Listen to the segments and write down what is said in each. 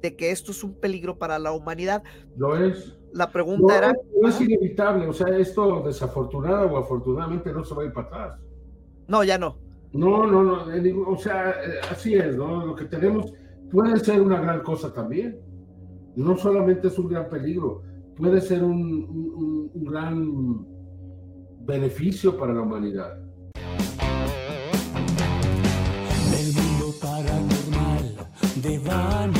de que esto es un peligro para la humanidad. Lo es. La pregunta era... No es inevitable, o sea, esto desafortunada o afortunadamente no se va a ir para atrás. No, ya no. No, no, no, o sea, eh, así es, ¿no? Lo que tenemos puede ser una gran cosa también. No solamente es un gran peligro, puede ser un, un gran beneficio para la humanidad. El mundo paranormal de a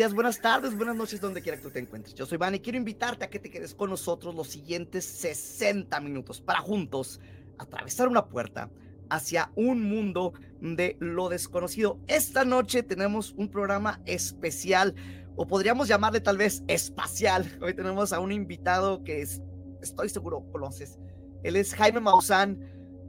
Días, buenas tardes, buenas noches, donde quiera que tú te encuentres. Yo soy Van y quiero invitarte a que te quedes con nosotros los siguientes 60 minutos para juntos atravesar una puerta hacia un mundo de lo desconocido. Esta noche tenemos un programa especial, o podríamos llamarle tal vez espacial. Hoy tenemos a un invitado que es, estoy seguro conoces. Él es Jaime Maussan,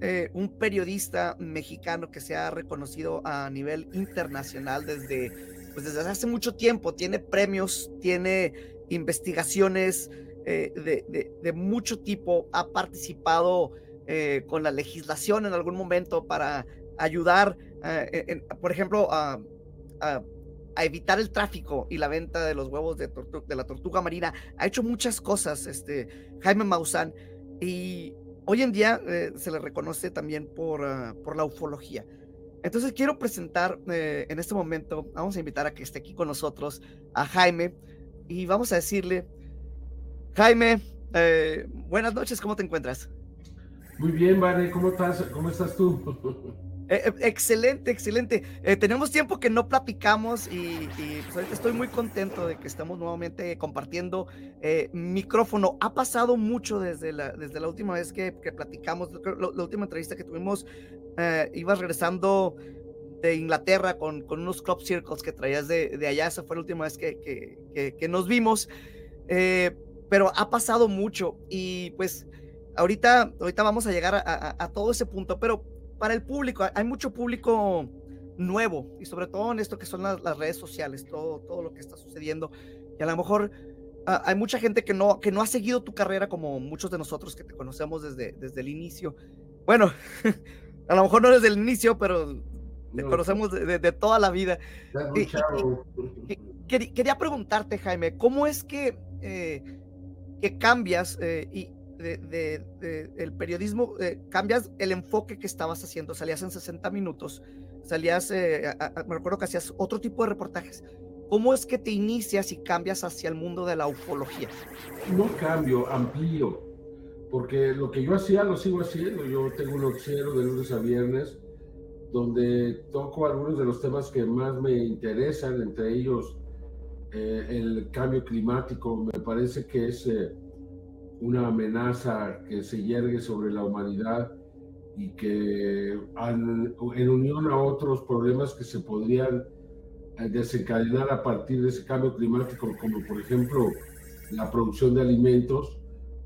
eh, un periodista mexicano que se ha reconocido a nivel internacional desde, pues desde hace mucho tiempo. Tiene premios, tiene investigaciones eh, de, mucho tipo, ha participado eh, con la legislación en algún momento para ayudar, eh, por ejemplo, a, evitar el tráfico y la venta de los huevos de, de, la tortuga marina. Ha hecho muchas cosas, este, Jaime Maussan, y hoy en día eh, se le reconoce también por, por la ufología. Entonces quiero presentar eh, en este momento, vamos a invitar a que esté aquí con nosotros a Jaime y vamos a decirle, Jaime, eh, buenas noches, ¿cómo te encuentras? Muy bien, Vane, ¿cómo estás? ¿Cómo estás tú? Eh, excelente, excelente. Eh, tenemos tiempo que no platicamos y, pues, estoy muy contento de que estamos nuevamente compartiendo eh, micrófono. Ha pasado mucho desde la, última vez que, platicamos, la, última entrevista que tuvimos, eh, ibas regresando de Inglaterra con, unos club circles que traías de, allá. Esa fue la última vez que, nos vimos. Eh, pero ha pasado mucho y pues ahorita, vamos a llegar a todo ese punto, pero para el público, hay mucho público nuevo y sobre todo en esto que son las, las redes sociales, todo, todo lo que está sucediendo. Y a lo mejor uh, hay mucha gente que no, que no ha seguido tu carrera como muchos de nosotros que te conocemos desde, desde el inicio. Bueno, a lo mejor no desde el inicio, pero te no, conocemos de, de, de, toda la vida. Y, y, y, quería preguntarte, Jaime, ¿cómo es que, eh, que cambias eh, y de, de, de, el periodismo, eh, cambias el enfoque que estabas haciendo, salías en 60 minutos, salías, eh, a, a, me recuerdo que hacías otro tipo de reportajes. ¿Cómo es que te inicias y cambias hacia el mundo de la ufología? No cambio, amplío, porque lo que yo hacía lo sigo haciendo. Yo tengo un noticiero de lunes a viernes donde toco algunos de los temas que más me interesan, entre ellos eh, el cambio climático. Me parece que es eh, una amenaza que se yergue sobre la humanidad y que en unión a otros problemas que se podrían eh, desencadenar a partir de ese cambio climático, como por ejemplo la producción de alimentos,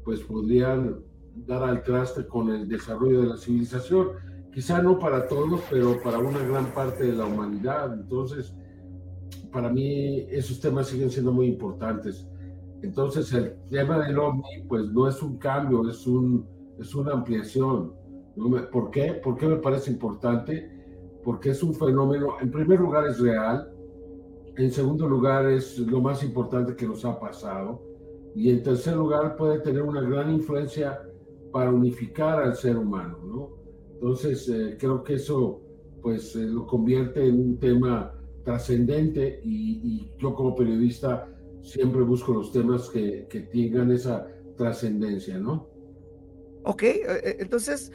pues podrían dar al traste con el desarrollo de la civilización. Quizá no para todos, pero para una gran parte de la humanidad. Entonces, para mí esos temas siguen siendo muy importantes. Entonces el tema del OVNI pues no es un cambio, es, un, es una ampliación. ¿Por qué? ¿Por qué me parece importante? Porque es un fenómeno, en primer lugar es real, en segundo lugar es lo más importante que nos ha pasado y en tercer lugar puede tener una gran influencia para unificar al ser humano, ¿no? Entonces eh, creo que eso pues eh, lo convierte en un tema trascendente y, y yo como periodista siempre busco los temas que, que tengan esa trascendencia, ¿no? Ok, eh, entonces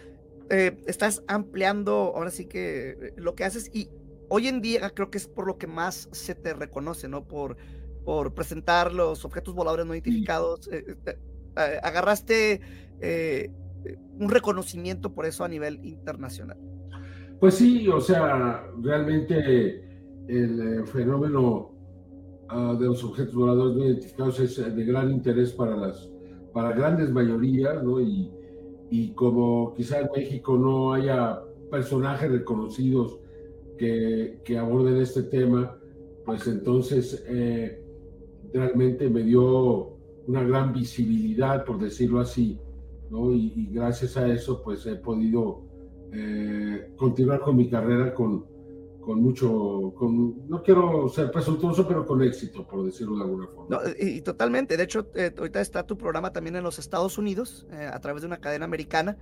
eh, estás ampliando ahora sí que eh, lo que haces y hoy en día creo que es por lo que más se te reconoce, ¿no? Por, por presentar los objetos voladores no identificados. Sí. Eh, agarraste un reconocimiento por eso a nivel internacional. Pues sí, o sea, realmente el eh, fenómeno ah, de los objetos voladores no identificados es eh, de gran interés para las para grandes mayorías, ¿no? Y, y como quizá en México no haya personajes reconocidos que, que aborden este tema, pues entonces eh, realmente me dio una gran visibilidad, por decirlo así, ¿no? Y, gracias a eso, pues he podido eh, continuar con mi carrera con, con mucho, con, no quiero ser presuntuoso, pero con éxito, por decirlo de alguna forma. No, y, totalmente. De hecho, eh, ahorita está tu programa también en los Estados Unidos, eh, a través de una cadena americana.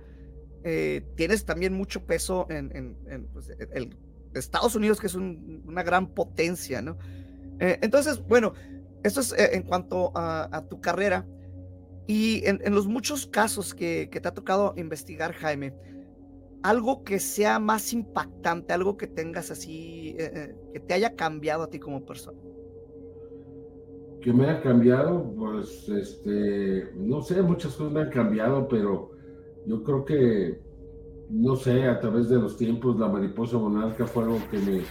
Eh, tienes también mucho peso en, en, pues, Estados Unidos, que es un, una gran potencia, ¿no? Eh, entonces, bueno, esto es en cuanto a, tu carrera. Y en, los muchos casos que, te ha tocado investigar, Jaime, algo que sea más impactante, algo que tengas así, eh, eh, que te haya cambiado a ti como persona. Que me ha cambiado, pues, este, no sé, muchas cosas me han cambiado, pero yo creo que, no sé, a través de los tiempos, la mariposa monarca fue algo que me,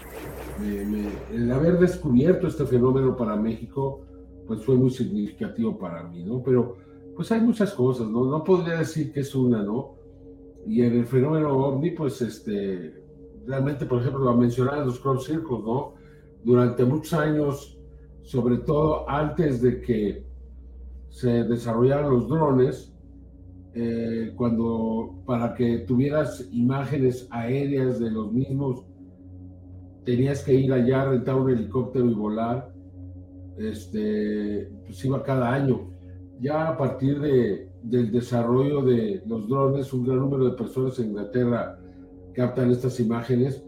me, me el haber descubierto este fenómeno para México, pues fue muy significativo para mí, ¿no? Pero, pues hay muchas cosas, ¿no? No podría decir que es una, ¿no? Y en el fenómeno ovni, pues este, realmente, por ejemplo, lo mencionaban los crop circles, ¿no? Durante muchos años, sobre todo antes de que se desarrollaran los drones, eh, cuando para que tuvieras imágenes aéreas de los mismos, tenías que ir allá, rentar un helicóptero y volar, este, pues iba cada año. Ya a partir de, del desarrollo de los drones, un gran número de personas en Inglaterra captan estas imágenes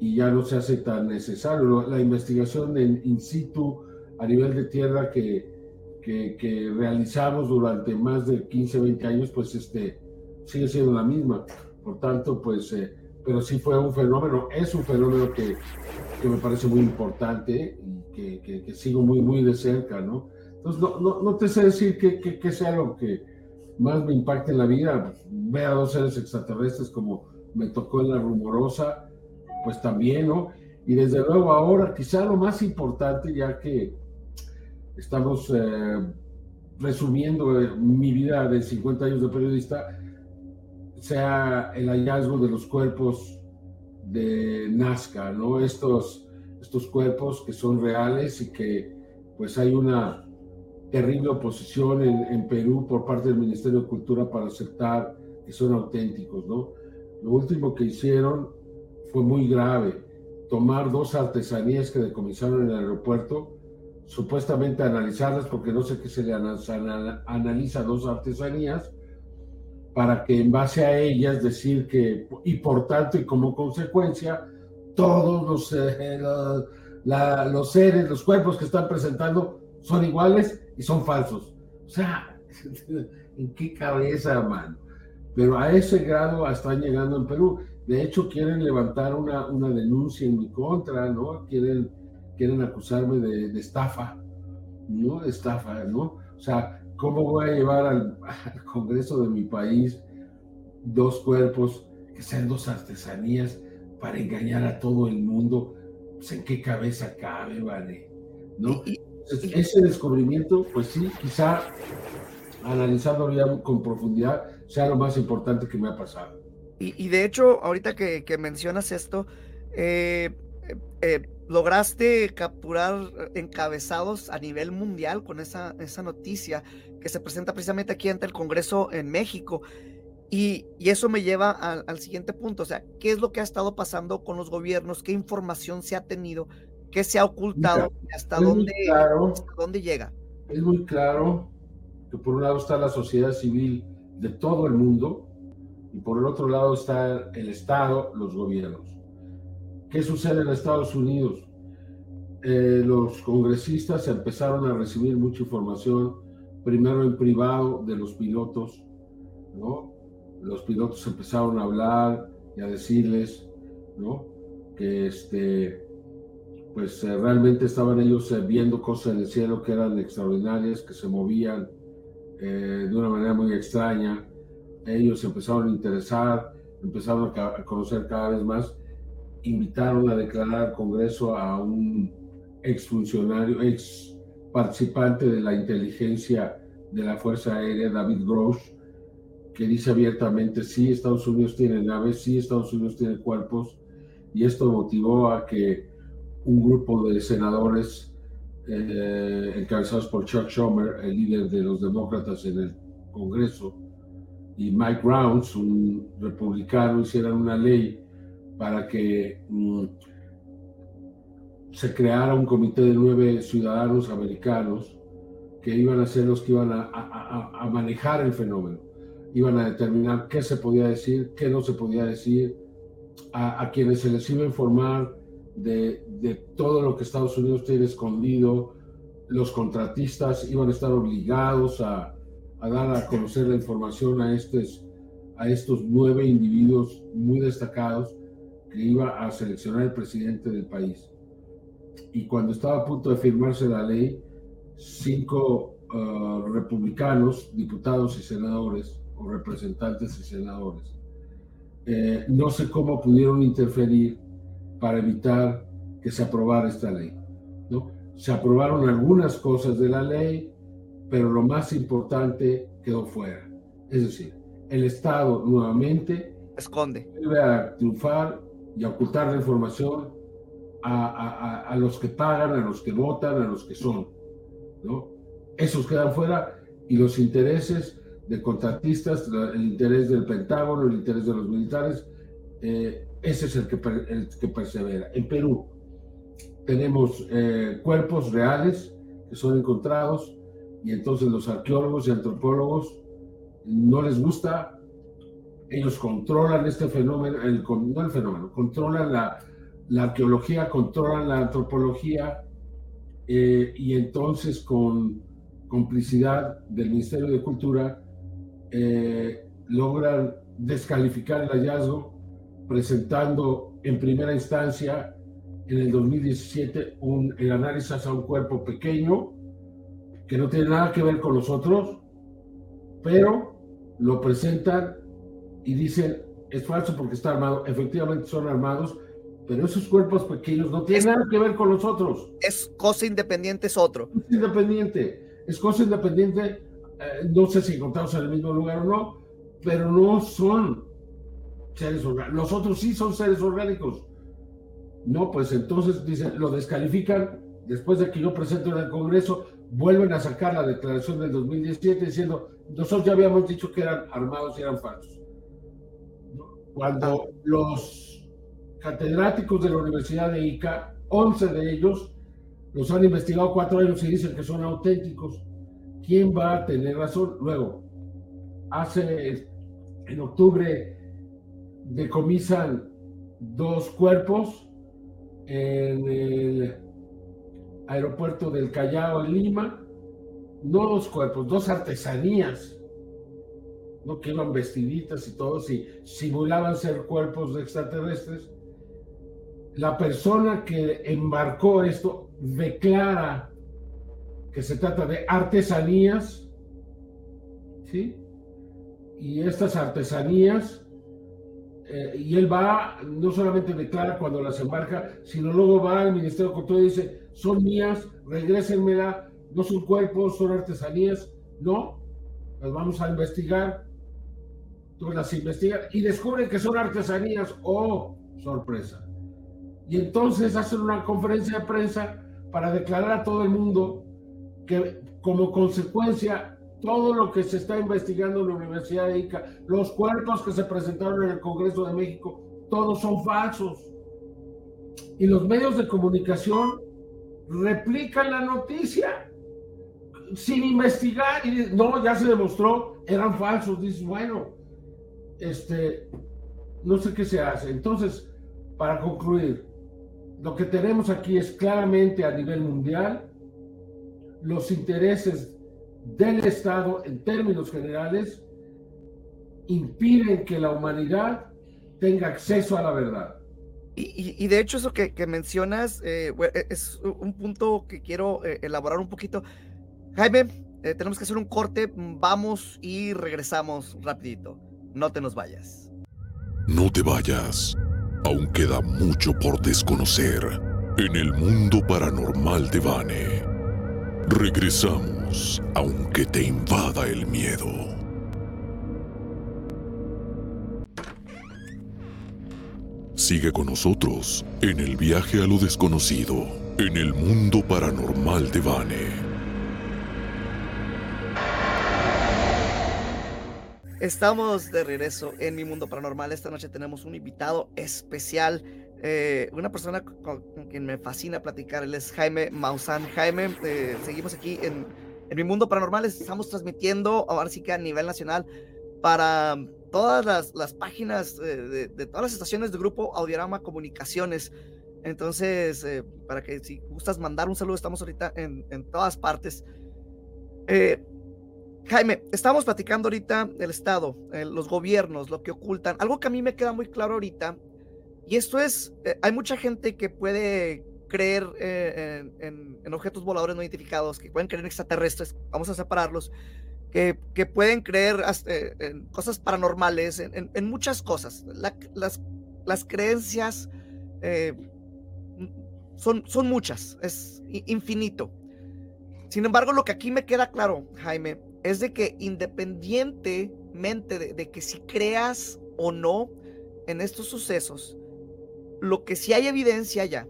y ya no se hace tan necesario. La investigación en in situ a nivel de tierra que, que, que realizamos durante más de 15, 20 años, pues este, sigue siendo la misma. Por tanto, pues, eh, pero sí fue un fenómeno, es un fenómeno que, que me parece muy importante y que, sigo muy, muy de cerca, ¿no? Entonces, no, no, no te sé decir que, sea lo que, más me impacta en la vida, pues, ver a dos seres extraterrestres como me tocó en la rumorosa, pues también, ¿no? Y desde luego ahora, quizá lo más importante, ya que estamos eh, resumiendo eh, mi vida de 50 años de periodista, sea el hallazgo de los cuerpos de Nazca, ¿no? Estos, estos cuerpos que son reales y que pues hay una terrible oposición en, en, Perú por parte del Ministerio de Cultura para aceptar que son auténticos, ¿no? Lo último que hicieron fue muy grave, tomar dos artesanías que decomisaron en el aeropuerto, supuestamente analizarlas, porque no sé qué se le analiza dos artesanías, para que en base a ellas decir que, y por tanto y como consecuencia, todos los, eh, los, la, los seres, los cuerpos que están presentando son iguales y son falsos. O sea, ¿en qué cabeza, mano? Pero a ese grado están llegando en Perú. De hecho, quieren levantar una, una denuncia en mi contra, ¿no? Quieren, quieren acusarme de, estafa, ¿no? De estafa, ¿no? O sea, ¿cómo voy a llevar al, al, Congreso de mi país dos cuerpos que sean dos artesanías para engañar a todo el mundo? Pues, ¿En qué cabeza cabe, vale? ¿No? Ese descubrimiento, pues sí, quizá analizándolo ya con profundidad, sea lo más importante que me ha pasado. Y, y de hecho, ahorita que, que mencionas esto, eh, eh, lograste capturar encabezados a nivel mundial con esa, esa noticia que se presenta precisamente aquí ante el Congreso en México. Y, y eso me lleva al, al siguiente punto, o sea, ¿qué es lo que ha estado pasando con los gobiernos? ¿Qué información se ha tenido ¿Qué se ha ocultado? Mira, ¿Hasta, dónde, claro, ¿Hasta dónde llega? Es muy claro que por un lado está la sociedad civil de todo el mundo y por el otro lado está el Estado, los gobiernos. ¿Qué sucede en Estados Unidos? Eh, los congresistas empezaron a recibir mucha información, primero en privado de los pilotos, ¿no? Los pilotos empezaron a hablar y a decirles, ¿no? Que este, pues eh, realmente estaban ellos eh, viendo cosas en el cielo que eran extraordinarias, que se movían eh, de una manera muy extraña. Ellos empezaron a interesar, empezaron a, conocer cada vez más invitaron a declarar al Congreso a un exfuncionario, ex participante de la inteligencia de la Fuerza Aérea, David Grosh, que dice abiertamente, sí, Estados Unidos tiene naves, sí, Estados Unidos tiene cuerpos, y esto motivó a que un grupo de senadores eh, encabezados por Chuck Schumer, el líder de los demócratas en el Congreso, y Mike Rounds, un republicano, hicieran una ley para que mm, se creara un comité de nueve ciudadanos americanos que iban a ser los que iban a manejar el fenómeno. Iban a determinar qué se podía decir, qué no se podía decir, a, quienes se les iba a informar de, de, todo lo que Estados Unidos tiene escondido. Los contratistas iban a estar obligados a, a dar a conocer la información a estos, a estos nueve individuos muy destacados que iba a seleccionar el presidente del país. Y cuando estaba a punto de firmarse la ley, cinco uh, republicanos, diputados y senadores, o representantes y senadores. Eh, no sé cómo pudieron interferir para evitar que se aprobara esta ley. ¿no? Se aprobaron algunas cosas de la ley, pero lo más importante quedó fuera. Es decir, el Estado nuevamente esconde. Vuelve a triunfar y a ocultar la información a, a, a, los que pagan, a los que votan, a los que son. ¿no? Esos quedan fuera y los intereses de contratistas, el interés del Pentágono, el interés de los militares, eh, ese es el que, el que persevera. En Perú tenemos eh, cuerpos reales que son encontrados y entonces los arqueólogos y antropólogos no les gusta, ellos controlan este fenómeno, el, no el fenómeno, controlan la, la arqueología, controlan la antropología eh, y entonces con complicidad del Ministerio de Cultura eh, logran descalificar el hallazgo presentando en primera instancia en el 2017 un, el análisis a un cuerpo pequeño que no tiene nada que ver con nosotros, pero lo presentan y dicen es falso porque está armado. Efectivamente son armados, pero esos cuerpos pequeños no tienen nada que ver con nosotros. Es cosa independiente, es otro. Es independiente, es cosa independiente eh, no sé si encontramos en el mismo lugar o no, pero no son seres orgánicos. Los otros sí son seres orgánicos. No, pues entonces dicen, lo descalifican después de que yo presento en el Congreso, vuelven a sacar la declaración del 2017 diciendo, nosotros ya habíamos dicho que eran armados y eran falsos. Cuando ah. los catedráticos de la Universidad de Ica, 11 de ellos, los han investigado cuatro años y dicen que son auténticos. ¿quién va a tener razón? Luego, hace en octubre decomisan dos cuerpos en el aeropuerto del Callao en Lima, no dos cuerpos, dos artesanías, ¿no? que iban vestiditas y todos y simulaban ser cuerpos extraterrestres. La persona que embarcó esto declara que se trata de artesanías, ¿sí? Y estas artesanías, eh, y él va, no solamente declara cuando las embarca, sino luego va al Ministerio de Cultura y dice, son mías, regrésenmela, no son cuerpos, son artesanías, no, las vamos a investigar, tú las investigan y descubren que son artesanías, oh, sorpresa. Y entonces hacen una conferencia de prensa para declarar a todo el mundo que como consecuencia todo lo que se está investigando en la Universidad de Ica, los cuerpos que se presentaron en el Congreso de México, todos son falsos. Y los medios de comunicación replican la noticia sin investigar y no, ya se demostró, eran falsos. Dices, bueno, este, no sé qué se hace. Entonces, para concluir, lo que tenemos aquí es claramente a nivel mundial los intereses del Estado en términos generales impiden que la humanidad tenga acceso a la verdad. Y, de hecho eso que, mencionas eh, e, es un punto que quiero eh, elaborar un poquito. Jaime, eh, tenemos que hacer un corte, vamos y regresamos rapidito. No te nos vayas. No te vayas. Aún queda mucho por desconocer en el mundo paranormal de Vane. Regresamos, aunque te invada el miedo. Sigue con nosotros en el viaje a lo desconocido, en el mundo paranormal de Vane. Estamos de regreso en mi mundo paranormal. Esta noche tenemos un invitado especial, eh, una persona con, quien me fascina platicar. Él es Jaime Maussan. Jaime, eh, seguimos aquí en, en, mi mundo paranormal. Estamos transmitiendo ahora sí que a nivel nacional para todas las, las páginas eh, de, de, todas las estaciones del grupo Audiorama Comunicaciones. Entonces, para que si gustas mandar un saludo, estamos ahorita en, en todas partes. Jaime, estamos platicando ahorita el Estado, los gobiernos, lo que ocultan. Algo que a mí me queda muy claro ahorita, y esto es, eh, hay mucha gente que puede creer eh, en, en, objetos voladores no identificados, que pueden creer en extraterrestres, vamos a separarlos, que, que pueden creer hasta, en cosas paranormales, en, en muchas cosas. La, las, las, creencias son, son muchas, es infinito. Sin embargo, lo que aquí me queda claro, Jaime, es de que independientemente de, de, que si creas o no en estos sucesos, lo que sí hay evidencia ya,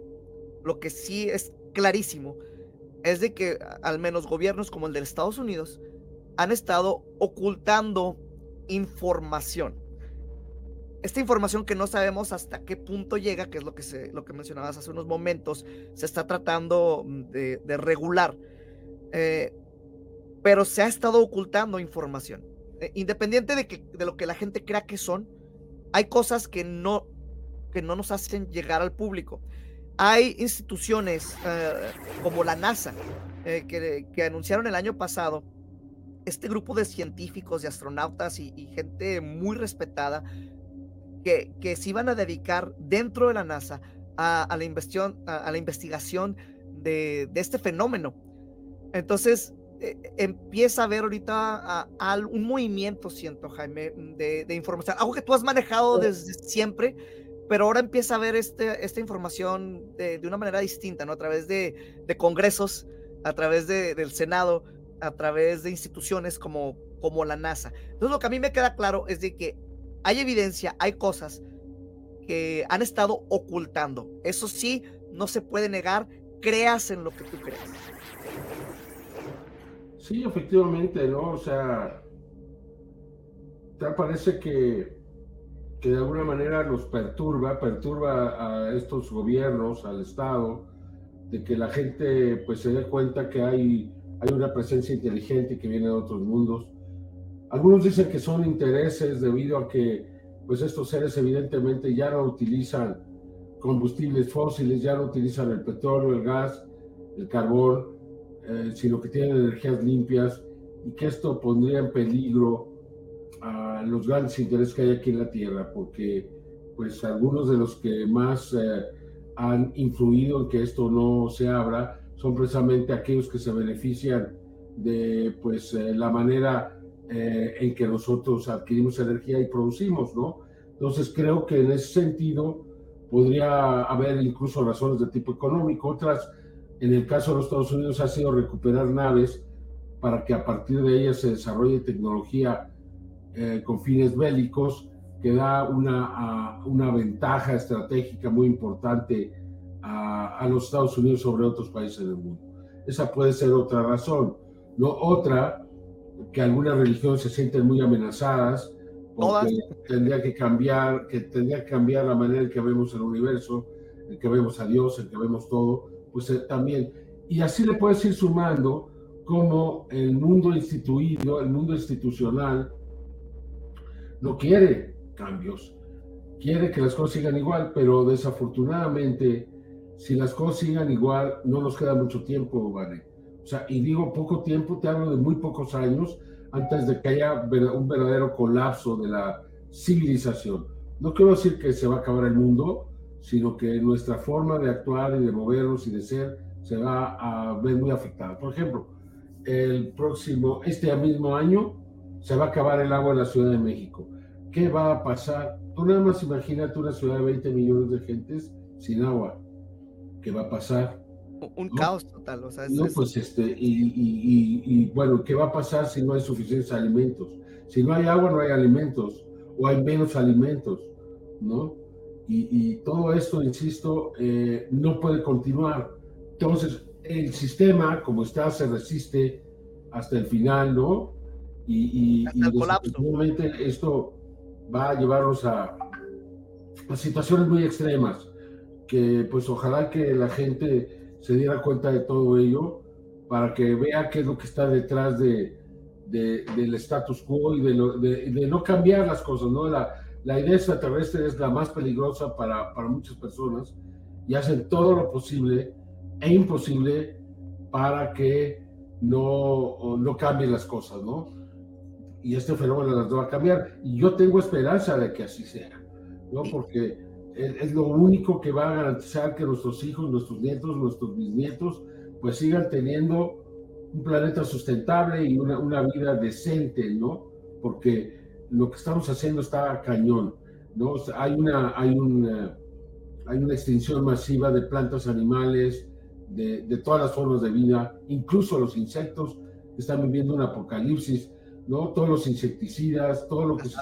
lo que sí es clarísimo, es de que al menos gobiernos como el de Estados Unidos han estado ocultando información. Esta información que no sabemos hasta qué punto llega, que es lo que, se, lo que mencionabas hace unos momentos, se está tratando de, de regular. Eh, pero se ha estado ocultando información. Eh, independiente de, que, de lo que la gente crea que son, hay cosas que no, que no nos hacen llegar al público. Hay instituciones eh, como la NASA eh, que, que, anunciaron el año pasado este grupo de científicos, de astronautas y, y gente muy respetada que, que, se iban a dedicar dentro de la NASA a, a la, investigación, a, a la investigación de, de este fenómeno. Entonces, eh, empieza a haber ahorita a, a un movimiento, siento, Jaime, de, de, información, algo que tú has manejado desde siempre, pero ahora empieza a ver este, esta información de, de, una manera distinta, ¿no? A través de, de congresos, a través del Senado, a través de instituciones como, como la NASA. Entonces, lo que a mí me queda claro es de que hay evidencia, hay cosas que han estado ocultando. Eso sí, no se puede negar, creas en lo que tú crees. Sí, efectivamente, ¿no? O sea, tal parece que, que de alguna manera los perturba, perturba a estos gobiernos, al Estado, de que la gente pues se dé cuenta que hay, hay una presencia inteligente que viene de otros mundos. Algunos dicen que son intereses debido a que pues estos seres evidentemente ya no utilizan combustibles fósiles, ya no utilizan el petróleo, el gas, el carbón, eh, sino que tienen energías limpias y que esto pondría en peligro a los grandes intereses que hay aquí en la Tierra, porque pues algunos de los que más eh, han influido en que esto no se abra son precisamente aquellos que se benefician de pues eh, la manera eh, en que nosotros adquirimos energía y producimos, ¿no? Entonces creo que en ese sentido podría haber incluso razones de tipo económico, otras en el caso de los Estados Unidos ha sido recuperar naves para que a partir de ellas se desarrolle tecnología eh, con fines bélicos que da una, a, una ventaja estratégica muy importante a, a, los Estados Unidos sobre otros países del mundo. Esa puede ser otra razón. No otra, que algunas religiones se sienten muy amenazadas porque tendría que cambiar, que tendría que cambiar la manera en que vemos el universo, en que vemos a Dios, en que vemos todo, pues eh, también. Y así le puedes ir sumando como el mundo instituido, el mundo institucional, no quiere cambios, quiere que las cosas sigan igual, pero desafortunadamente, si las cosas sigan igual, no nos queda mucho tiempo, ¿vale? O sea, y digo poco tiempo, te hablo de muy pocos años antes de que haya un verdadero colapso de la civilización. No quiero decir que se va a acabar el mundo, sino que nuestra forma de actuar y de movernos y de ser se va a ver muy afectada. Por ejemplo, el próximo, este mismo año, se va a acabar el agua en la Ciudad de México. ¿Qué va a pasar? tú nada más imagínate una ciudad de 20 millones de gentes sin agua. ¿Qué va a pasar? Un caos total, o sea, es, No, es- pues este, y, y- y- y, bueno, ¿qué va a pasar si no hay suficientes alimentos? Si no hay agua, no hay alimentos, o hay menos alimentos, ¿no? Y, y todo esto, insisto, eh, no puede continuar. Entonces, el sistema, como está, se resiste hasta el final, ¿no? Y, y, Hasta el y colapso. desafortunadamente esto va a llevarnos a, a situaciones muy extremas, que pues ojalá que la gente se diera cuenta de todo ello para que vea qué es lo que está detrás de, de- del status quo y de, lo- de- de no cambiar las cosas, ¿no? La, la idea extraterrestre es la más peligrosa para, para muchas personas y hacen todo lo posible e imposible para que no, no cambien las cosas, ¿no? Y este fenómeno las va a cambiar. Y yo tengo esperanza de que así sea, ¿no? Porque es, lo único que va a garantizar que nuestros hijos, nuestros nietos, nuestros bisnietos, pues sigan teniendo un planeta sustentable y una, una vida decente, ¿no? Porque lo que estamos haciendo está cañón, ¿no? O sea, hay una, hay una, hay una extinción masiva de plantas, animales, de, de todas las formas de vida, incluso los insectos están viviendo un apocalipsis, ¿no? Todos los insecticidas, todo lo que las se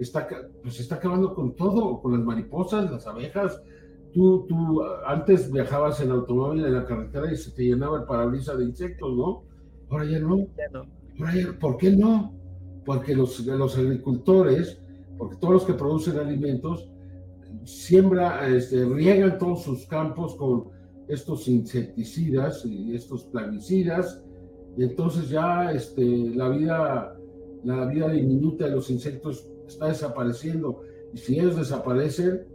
está, pues está acabando con todo, con las mariposas, las abejas. Tú, tú antes viajabas en automóvil en la carretera y se te llenaba el parabrisas de insectos, ¿no? Ahora ya no. ya no. Ahora ya- ¿Por qué no? Porque los, los agricultores, porque todos los que producen alimentos, siembra, este, riegan todos sus campos con estos insecticidas y estos plaguicidas, y entonces ya este, la vida, la vida diminuta de los insectos está desapareciendo, y si ellos desaparecen,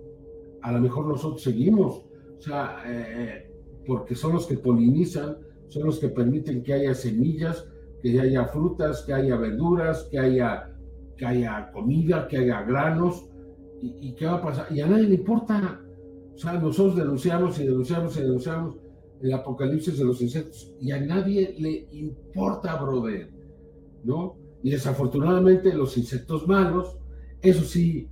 a lo mejor nosotros seguimos, o sea, eh, porque son los que polinizan, son los que permiten que haya semillas, que haya frutas, que haya verduras, que haya, que haya comida, que haya granos, y, y qué va a pasar, y a nadie le importa, o sea, nosotros denunciamos y denunciamos y denunciamos el apocalipsis de los insectos y a nadie le importa, brother, ¿no? Y desafortunadamente los insectos malos, eso sí,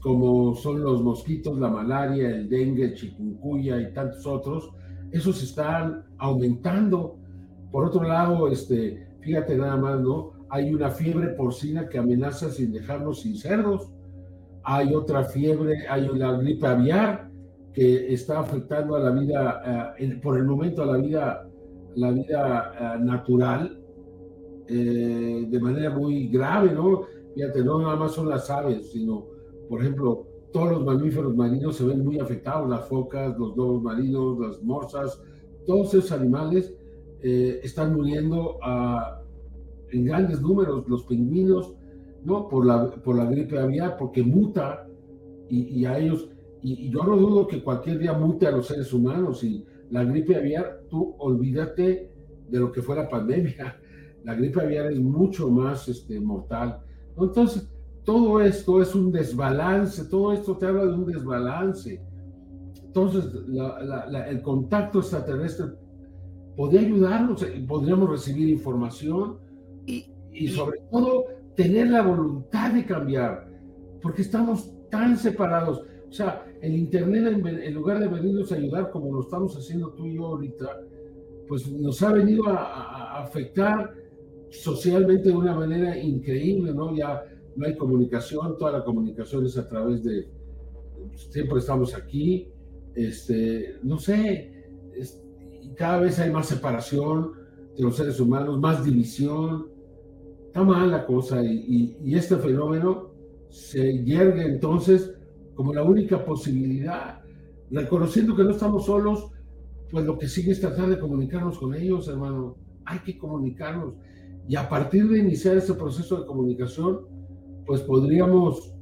como son los mosquitos, la malaria, el dengue, el chikungunya y tantos otros, esos están aumentando. Por otro lado, este, fíjate nada más, ¿no? Hay una fiebre porcina que amenaza sin dejarnos sin cerdos. Hay otra fiebre, hay una gripe aviar que está afectando a la vida, eh, por el momento a la vida, la vida eh, natural eh, de manera muy grave, ¿no? Fíjate, no nada más son las aves, sino, por ejemplo, todos los mamíferos marinos se ven muy afectados, las focas, los lobos marinos, las morsas, todos esos animales eh, están muriendo a- en grandes números, los pingüinos, ¿no? Por la, por la gripe aviar, porque muta y, y a ellos, y, yo no dudo que cualquier día mute a los seres humanos y la gripe aviar, tú olvídate de lo que fue la pandemia. La gripe aviar es mucho más este, mortal. Entonces, todo esto es un desbalance, todo esto te habla de un desbalance. Entonces, la- la- la- el contacto extraterrestre podría ayudarnos, eh, podríamos recibir información Y, y sobre todo tener la voluntad de cambiar, porque estamos tan separados. Sea, el Internet, en, en lugar de venirnos a ayudar como lo estamos haciendo tú y yo ahorita, pues nos ha venido a, a- afectar socialmente de una manera increíble, ¿no? Ya no hay comunicación, toda la comunicación es a través de, siempre estamos aquí, este, no sé, es- cada vez hay más separación de los seres humanos, más división, está mal la cosa y, y- y este fenómeno se yergue entonces como la única posibilidad, reconociendo que no estamos solos, pues lo que sigue es tratar de comunicarnos con ellos, hermano, hay que comunicarnos y a partir de iniciar ese proceso de comunicación, pues podríamos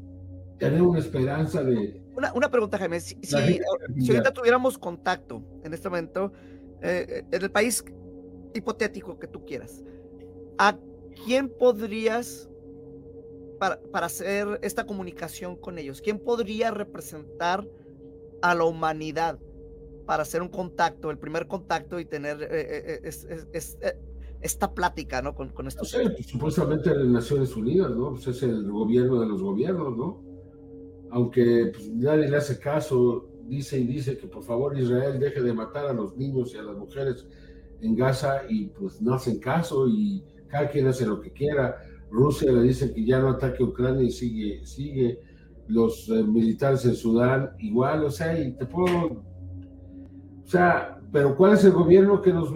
tener una esperanza de... una, una pregunta, Jaime. Si, si- si ahorita tuviéramos contacto en este momento, eh, en el país hipotético que tú quieras, ¿a quién podrías para, para hacer esta comunicación con ellos? ¿Quién podría representar a la humanidad para hacer un contacto, el primer contacto y tener eh, eh, es- es- es- eh, esta plática, ¿no? Con, con No estos sé, pues, supuestamente en Naciones Unidas, ¿no? Pues es el gobierno de los gobiernos, ¿no? aunque pues, nadie le hace caso, dice y dice que por favor Israel deje de matar a los niños y a las mujeres en Gaza y pues no hacen caso y cada quien hace lo que quiera. Rusia le dice que ya no ataque a Ucrania y sigue, sigue. Los eh, militares en Sudán igual, o sea, y te puedo... O sea, pero ¿cuál es el gobierno que nos,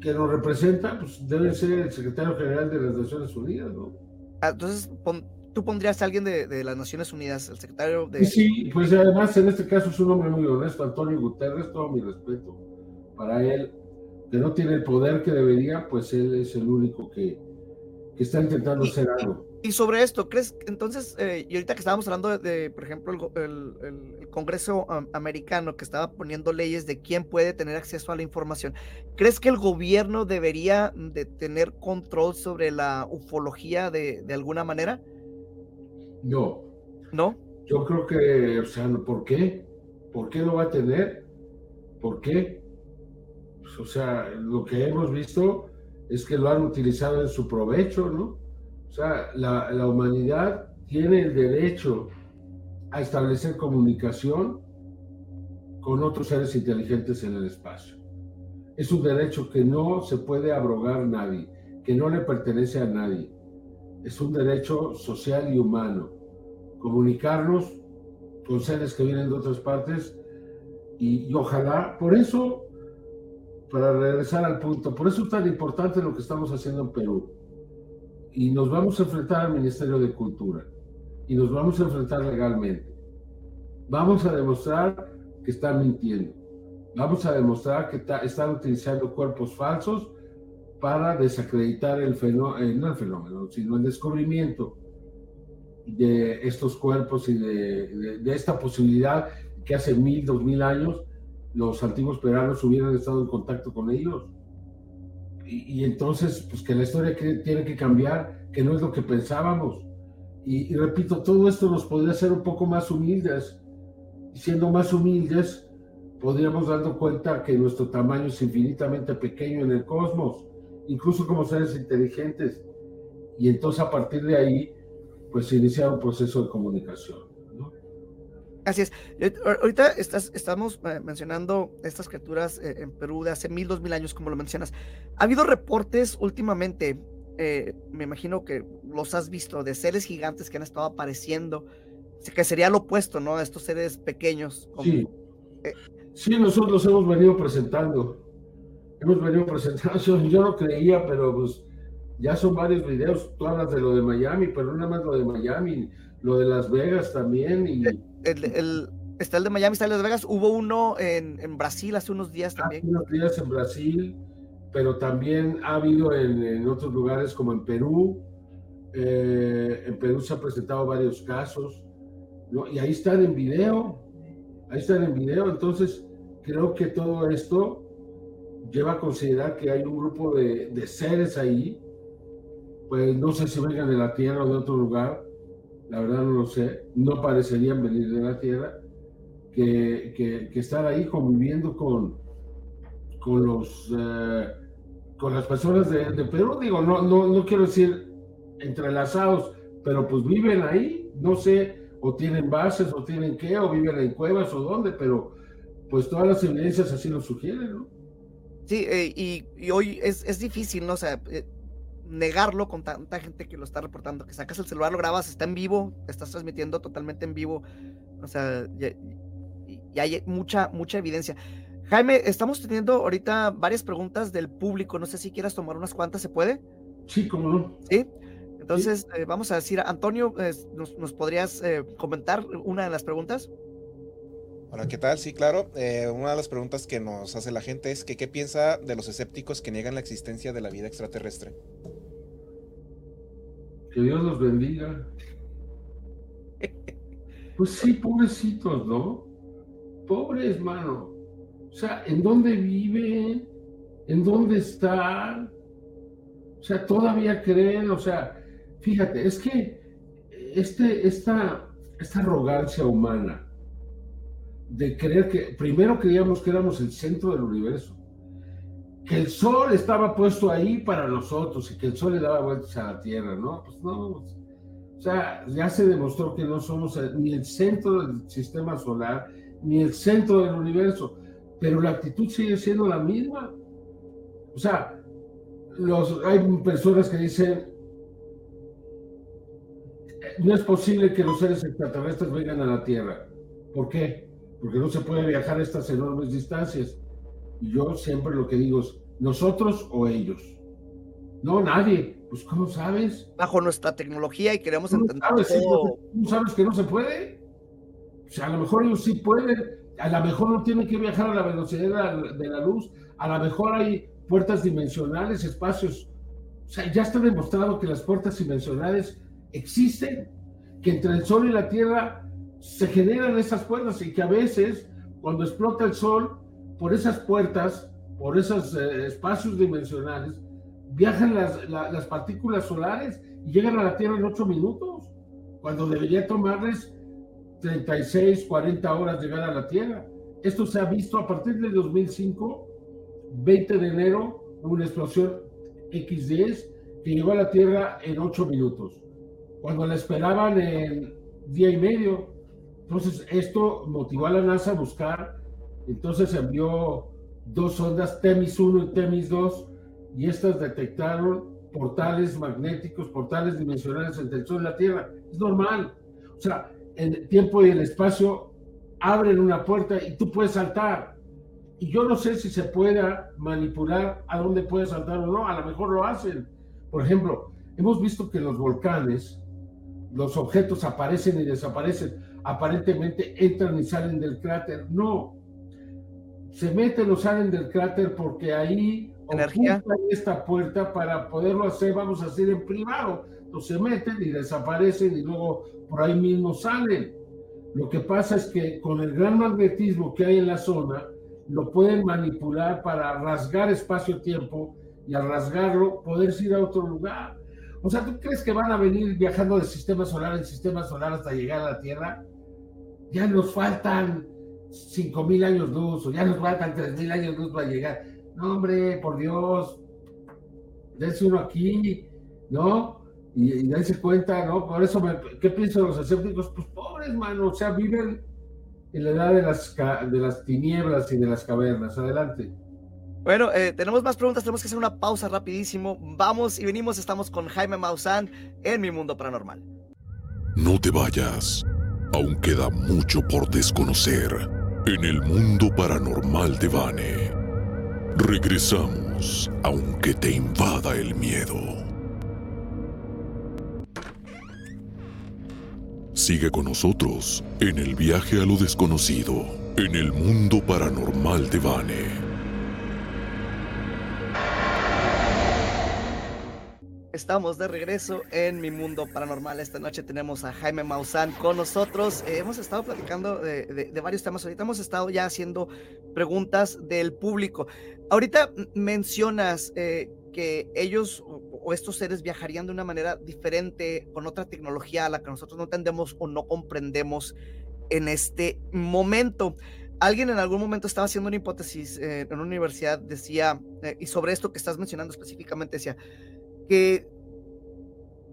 que nos representa? Pues debe ser el secretario general de las Naciones Unidas, ¿no? Ah, entonces, tú pondrías a alguien de, de, las Naciones Unidas, el secretario de... Sí, pues además en este caso es un hombre muy honesto, Antonio Guterres, todo mi respeto para él, que no tiene el poder que debería, pues él es el único que, que está intentando hacer algo. Y sobre esto, ¿crees entonces, eh, y ahorita que estábamos hablando de, por ejemplo, el, el, Congreso americano que estaba poniendo leyes de quién puede tener acceso a la información, ¿crees que el gobierno debería de tener control sobre la ufología de, de alguna manera? No. ¿No? Yo creo que, o sea, ¿por qué? ¿Por qué lo va a tener? ¿Por qué? Pues, o sea, lo que hemos visto es que lo han utilizado en su provecho, ¿no? O sea, la, humanidad tiene el derecho a establecer comunicación con otros seres inteligentes en el espacio. Es un derecho que no se puede abrogar nadie, que no le pertenece a nadie. Es un derecho social y humano. Comunicarnos con seres que vienen de otras partes y ojalá, por eso, para regresar al punto, por eso es tan importante lo que estamos haciendo en Perú y nos vamos a enfrentar al Ministerio de Cultura y nos vamos a enfrentar legalmente. Vamos a demostrar que están mintiendo. Vamos a demostrar que están utilizando cuerpos falsos para desacreditar el fenómeno, eh, no el fenómeno, sino el descubrimiento de estos cuerpos y de, de, esta posibilidad que hace mil, dos mil años los antiguos peruanos hubieran estado en contacto con ellos y, entonces, pues que la historia tiene que cambiar, que no es lo que pensábamos. Y, repito, todo esto nos podría hacer un poco más humildes. Y siendo más humildes, podríamos dando cuenta que nuestro tamaño es infinitamente pequeño en el cosmos, incluso como seres inteligentes. Y entonces a partir de ahí, pues iniciar un proceso de comunicación. Así es. Ahorita estás, estamos eh, mencionando estas criaturas eh, en Perú de hace mil, dos mil años, como lo mencionas. Ha habido reportes últimamente, eh, me imagino que los has visto, de seres gigantes que han estado apareciendo, que sería lo opuesto, ¿no? A estos seres pequeños. sí. sí, nosotros hemos venido presentando. Hemos venido presentando. Yo, no creía, pero pues ya son varios videos. Tú hablas de lo de Miami, pero no nada más lo de Miami, lo de Las Vegas también. Y el, está el de Miami, está el de Las Vegas. Hubo uno en, en Brasil hace unos días también. Hace unos días en Brasil, pero también ha habido en, en otros lugares como en Perú. Eh, en Perú se han presentado varios casos, ¿no? y ahí están en video, ahí están en video. Entonces, creo que todo esto lleva a considerar que hay un grupo de, de seres ahí, pues no sé si vengan de la Tierra o de otro lugar, la verdad no lo sé, no parecerían venir de la Tierra, que, que, estar ahí conviviendo con, con, los, eh, con las personas de, de, Perú, digo, no, no, no quiero decir entrelazados, pero pues viven ahí, no sé, o tienen bases, o tienen qué, o viven en cuevas, o dónde, pero pues todas las evidencias así lo sugieren, ¿no? Sí, eh, y, hoy es, es, difícil, ¿no? O sea, eh, negarlo con tanta gente que lo está reportando, que sacas el celular, lo grabas, está en vivo, estás transmitiendo totalmente en vivo, o sea, y, hay mucha, mucha evidencia. Jaime, estamos teniendo ahorita varias preguntas del público, no sé si quieras tomar unas cuantas, ¿se puede? Sí, cómo no. Sí, entonces eh, vamos a decir, Antonio, eh, nos, nos, podrías eh, comentar una de las preguntas? Hola, ¿qué tal? Sí, claro. Eh, una de las preguntas que nos hace la gente es que qué piensa de los escépticos que niegan la existencia de la vida extraterrestre. Que Dios los bendiga. Pues sí, pobrecitos, ¿no? Pobres, mano. O sea, ¿en dónde viven? ¿En dónde están? O sea, todavía creen, o sea, fíjate, es que este, esta, esta arrogancia humana de creer que, primero creíamos que éramos el centro del universo, que el sol estaba puesto ahí para nosotros y que el sol le daba vueltas a la Tierra, ¿no? Pues no, o sea, ya se demostró que no somos ni el centro del sistema solar, ni el centro del universo, pero la actitud sigue siendo la misma. O sea, los, hay personas que dicen, no es posible que los seres extraterrestres vengan a la Tierra. ¿Por qué? Porque no se puede viajar estas enormes distancias. Yo siempre lo que digo es, nosotros o ellos. No, nadie. Pues, ¿cómo sabes? Bajo nuestra tecnología y queremos entender. Sabes, ¿Cómo sabes que no se puede? O sea, a lo mejor ellos sí pueden. A lo mejor no tienen que viajar a la velocidad de la, luz. A lo mejor hay puertas dimensionales, espacios. O sea, ya está demostrado que las puertas dimensionales existen, que entre el Sol y la Tierra se generan esas puertas y que a veces, cuando explota el Sol, por esas puertas, por esos eh, espacios dimensionales, viajan las, las partículas solares y llegan a la Tierra en ocho minutos, cuando debería tomarles 36, 40 horas llegar a la Tierra. Esto se ha visto a partir del 2005, 20 de enero, una explosión X10 que llegó a la Tierra en ocho minutos, cuando la esperaban en día y medio. Entonces, esto motivó a la NASA a buscar, entonces envió dos sondas, Temis 1 y Temis 2, y estas detectaron portales magnéticos, portales dimensionales entre el Sol y la Tierra. Es normal. O sea, el tiempo y el espacio abren una puerta y tú puedes saltar. Y yo no sé si se pueda manipular a dónde puedes saltar o no, a lo mejor lo hacen. Por ejemplo, hemos visto que los volcanes, los objetos aparecen y desaparecen, aparentemente entran y salen del cráter. No, se meten o salen del cráter porque ahí energía. esta puerta para poderlo hacer, vamos a hacer en privado. Entonces se meten y desaparecen y luego por ahí mismo salen. Lo que pasa es que con el gran magnetismo que hay en la zona, lo pueden manipular para rasgar espacio-tiempo y al rasgarlo poder ir a otro lugar. O sea, ¿tú crees que van a venir viajando de sistema solar en sistema solar hasta llegar a la Tierra? Ya nos faltan 5.000 años luz o ya nos faltan 3.000 años luz para llegar. No, hombre, por Dios, dense uno aquí, ¿no? Y, y dense cuenta, ¿no? Por eso, me, ¿qué piensan los escépticos? Pues pobres, mano, o sea, viven en la edad de las, de las tinieblas y de las cavernas. Adelante. Bueno, eh, tenemos más preguntas, tenemos que hacer una pausa rapidísimo. Vamos y venimos, estamos con Jaime Maussan en Mi Mundo Paranormal. No te vayas, aún queda mucho por desconocer en el mundo paranormal de Vane. Regresamos, aunque te invada el miedo. Sigue con nosotros en el viaje a lo desconocido, en el mundo paranormal de Vane. Estamos de regreso en mi mundo paranormal. Esta noche tenemos a Jaime Maussan con nosotros. Eh, hemos estado platicando de, varios temas. Ahorita hemos estado ya haciendo preguntas del público. Ahorita mencionas eh, que ellos o, estos seres viajarían de una manera diferente, con otra tecnología a la que nosotros no entendemos o no comprendemos en este momento. Alguien en algún momento estaba haciendo una hipótesis eh, en una universidad, decía, y sobre esto que estás mencionando específicamente, decía, que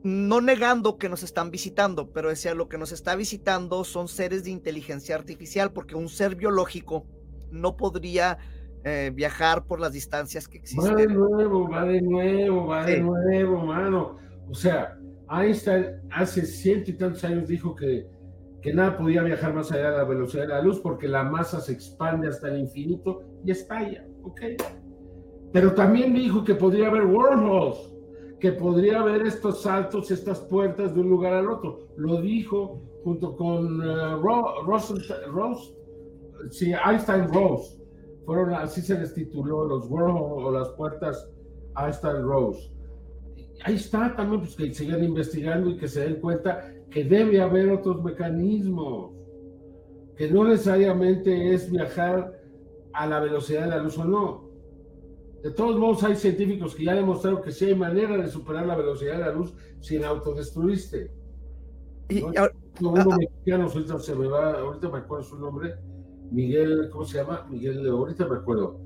no negando que nos están visitando, pero decía, lo que nos está visitando son seres de inteligencia artificial, porque un ser biológico no podría eh, viajar por las distancias que existen. Va de nuevo, va de nuevo, va de nuevo, mano. O sea, Einstein hace ciento y tantos años dijo que, que nada podía viajar más allá de la velocidad de la luz porque la masa se expande hasta el infinito y estalla, ¿ok? Pero también dijo que podría haber wormholes que podría haber estos saltos, estas puertas de un lugar al otro. Lo dijo junto con uh, Rose, sí, Einstein Rose. Fueron, así se les tituló, los wormholes o las puertas Einstein Rose. Ahí está también, pues que sigan investigando y que se den cuenta que debe haber otros mecanismos, que no necesariamente es viajar a la velocidad de la luz o no, de todos modos, hay científicos que ya demostraron que sí hay manera de superar la velocidad de la luz sin autodestruirse. Y ahora, uno ah, mexicano, ahorita se me va, ahorita me acuerdo su nombre, Miguel, ¿cómo se llama? Miguel, ahorita me acuerdo,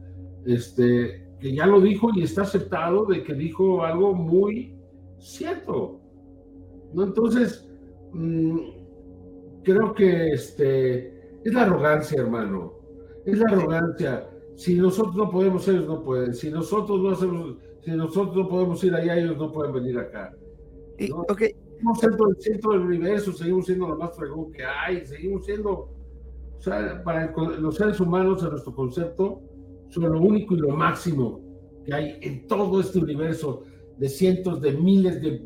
este, que ya lo dijo y está aceptado de que dijo algo muy cierto. ¿no? Entonces, mm, creo que este, es la arrogancia, hermano. Es la arrogancia. Si nosotros no podemos, ellos no pueden. Si nosotros no hacemos, si nosotros no podemos ir allá, ellos no pueden venir acá. Y, ¿no? ok, Seguimos siendo el centro del universo, seguimos siendo lo más fregón que hay, seguimos siendo, o sea, para el- los seres humanos, en nuestro concepto, son lo único y lo máximo que hay en todo este universo de cientos de miles de...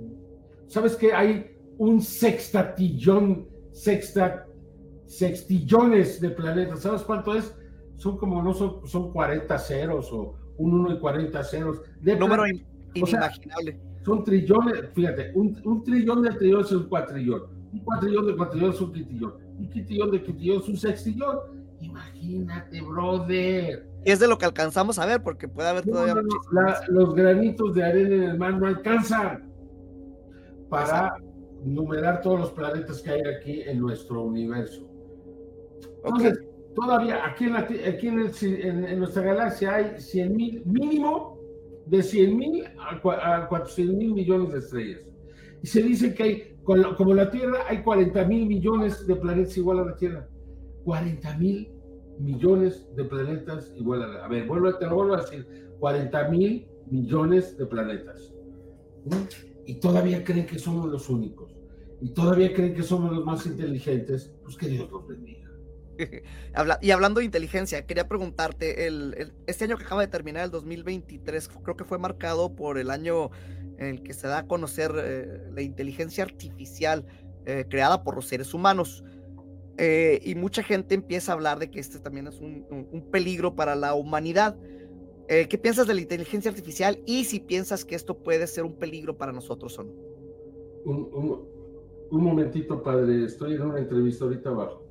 ¿Sabes qué? Hay un sextatillón, sexta, sextillones de planetas. ¿Sabes cuánto es? Son como, no son, son 40 ceros o un 1 y 40 ceros. De número O sea, inimaginable. son trillones, fíjate, un, un trillón de trillones es un cuatrillón, un cuatrillón de cuatrillón es un quintillón, un quintillón de quintillón es un sextillón. Imagínate, brother. Es de lo que alcanzamos a ver, porque puede haber No, todavía no, no, muchísimo la- los granitos de arena en el mar no alcanzan para numerar todos los planetas que hay aquí en nuestro universo. Entonces, todavía aquí en, la aquí en, nuestra galaxia hay 100 mil, mínimo de 100 mil a, cua- a 400 mil millones de estrellas. Y se dice que hay, como la Tierra, hay 40 mil millones de planetas igual a la Tierra. 40 mil millones de planetas igual a la A ver, vuelvo, te lo vuelvo a decir. 40 mil millones de planetas. ¿Mm? Y todavía creen que somos los únicos. Y todavía creen que somos los más inteligentes. Pues que Dios los bendiga. Y hablando de inteligencia, quería preguntarte, este año que acaba de terminar, el 2023, creo que fue marcado por el año en el que se da a conocer eh, la inteligencia artificial eh, creada por los seres humanos. Eh, y mucha gente empieza a hablar de que este también es un, peligro para la humanidad. ¿Qué piensas de la inteligencia artificial y si piensas que esto puede ser un peligro para nosotros o no? Un momentito, padre. Estoy en una entrevista ahorita abajo.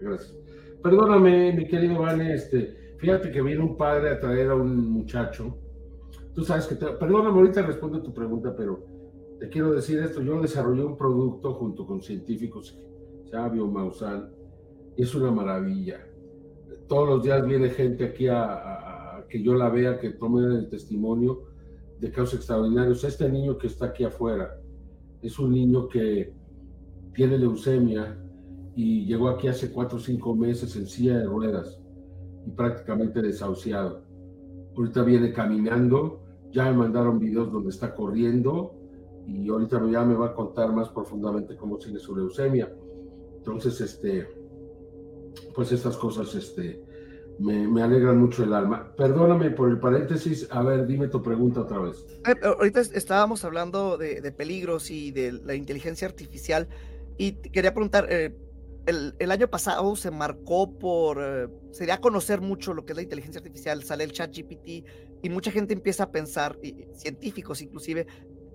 Gracias. Perdóname, mi querido Vane, este, fíjate que viene un padre a traer a un muchacho. Tú sabes que, te- perdóname, ahorita respondo a tu pregunta, pero te quiero decir esto. Yo desarrollé un producto junto con científicos, se llama Biomausal, y es una maravilla. Todos los días viene gente aquí a, a- a que yo la vea, que tome el testimonio de casos extraordinarios. Este niño que está aquí afuera es un niño que tiene leucemia y llegó aquí hace cuatro o cinco meses en silla de ruedas y prácticamente desahuciado. Ahorita viene caminando, ya me mandaron videos donde está corriendo y ahorita ya me va a contar más profundamente cómo sigue su leucemia. Entonces, este, pues estas cosas, este, me, me alegran mucho el alma. Perdóname por el paréntesis, a ver, dime tu pregunta otra vez. Eh, eh, Ahorita es- estábamos hablando de, de peligros y de la inteligencia artificial y quería preguntar, eh, el, el año pasado se marcó por, eh, se dio a conocer mucho lo que es la inteligencia artificial, sale el chat GPT y mucha gente empieza a pensar, y científicos inclusive,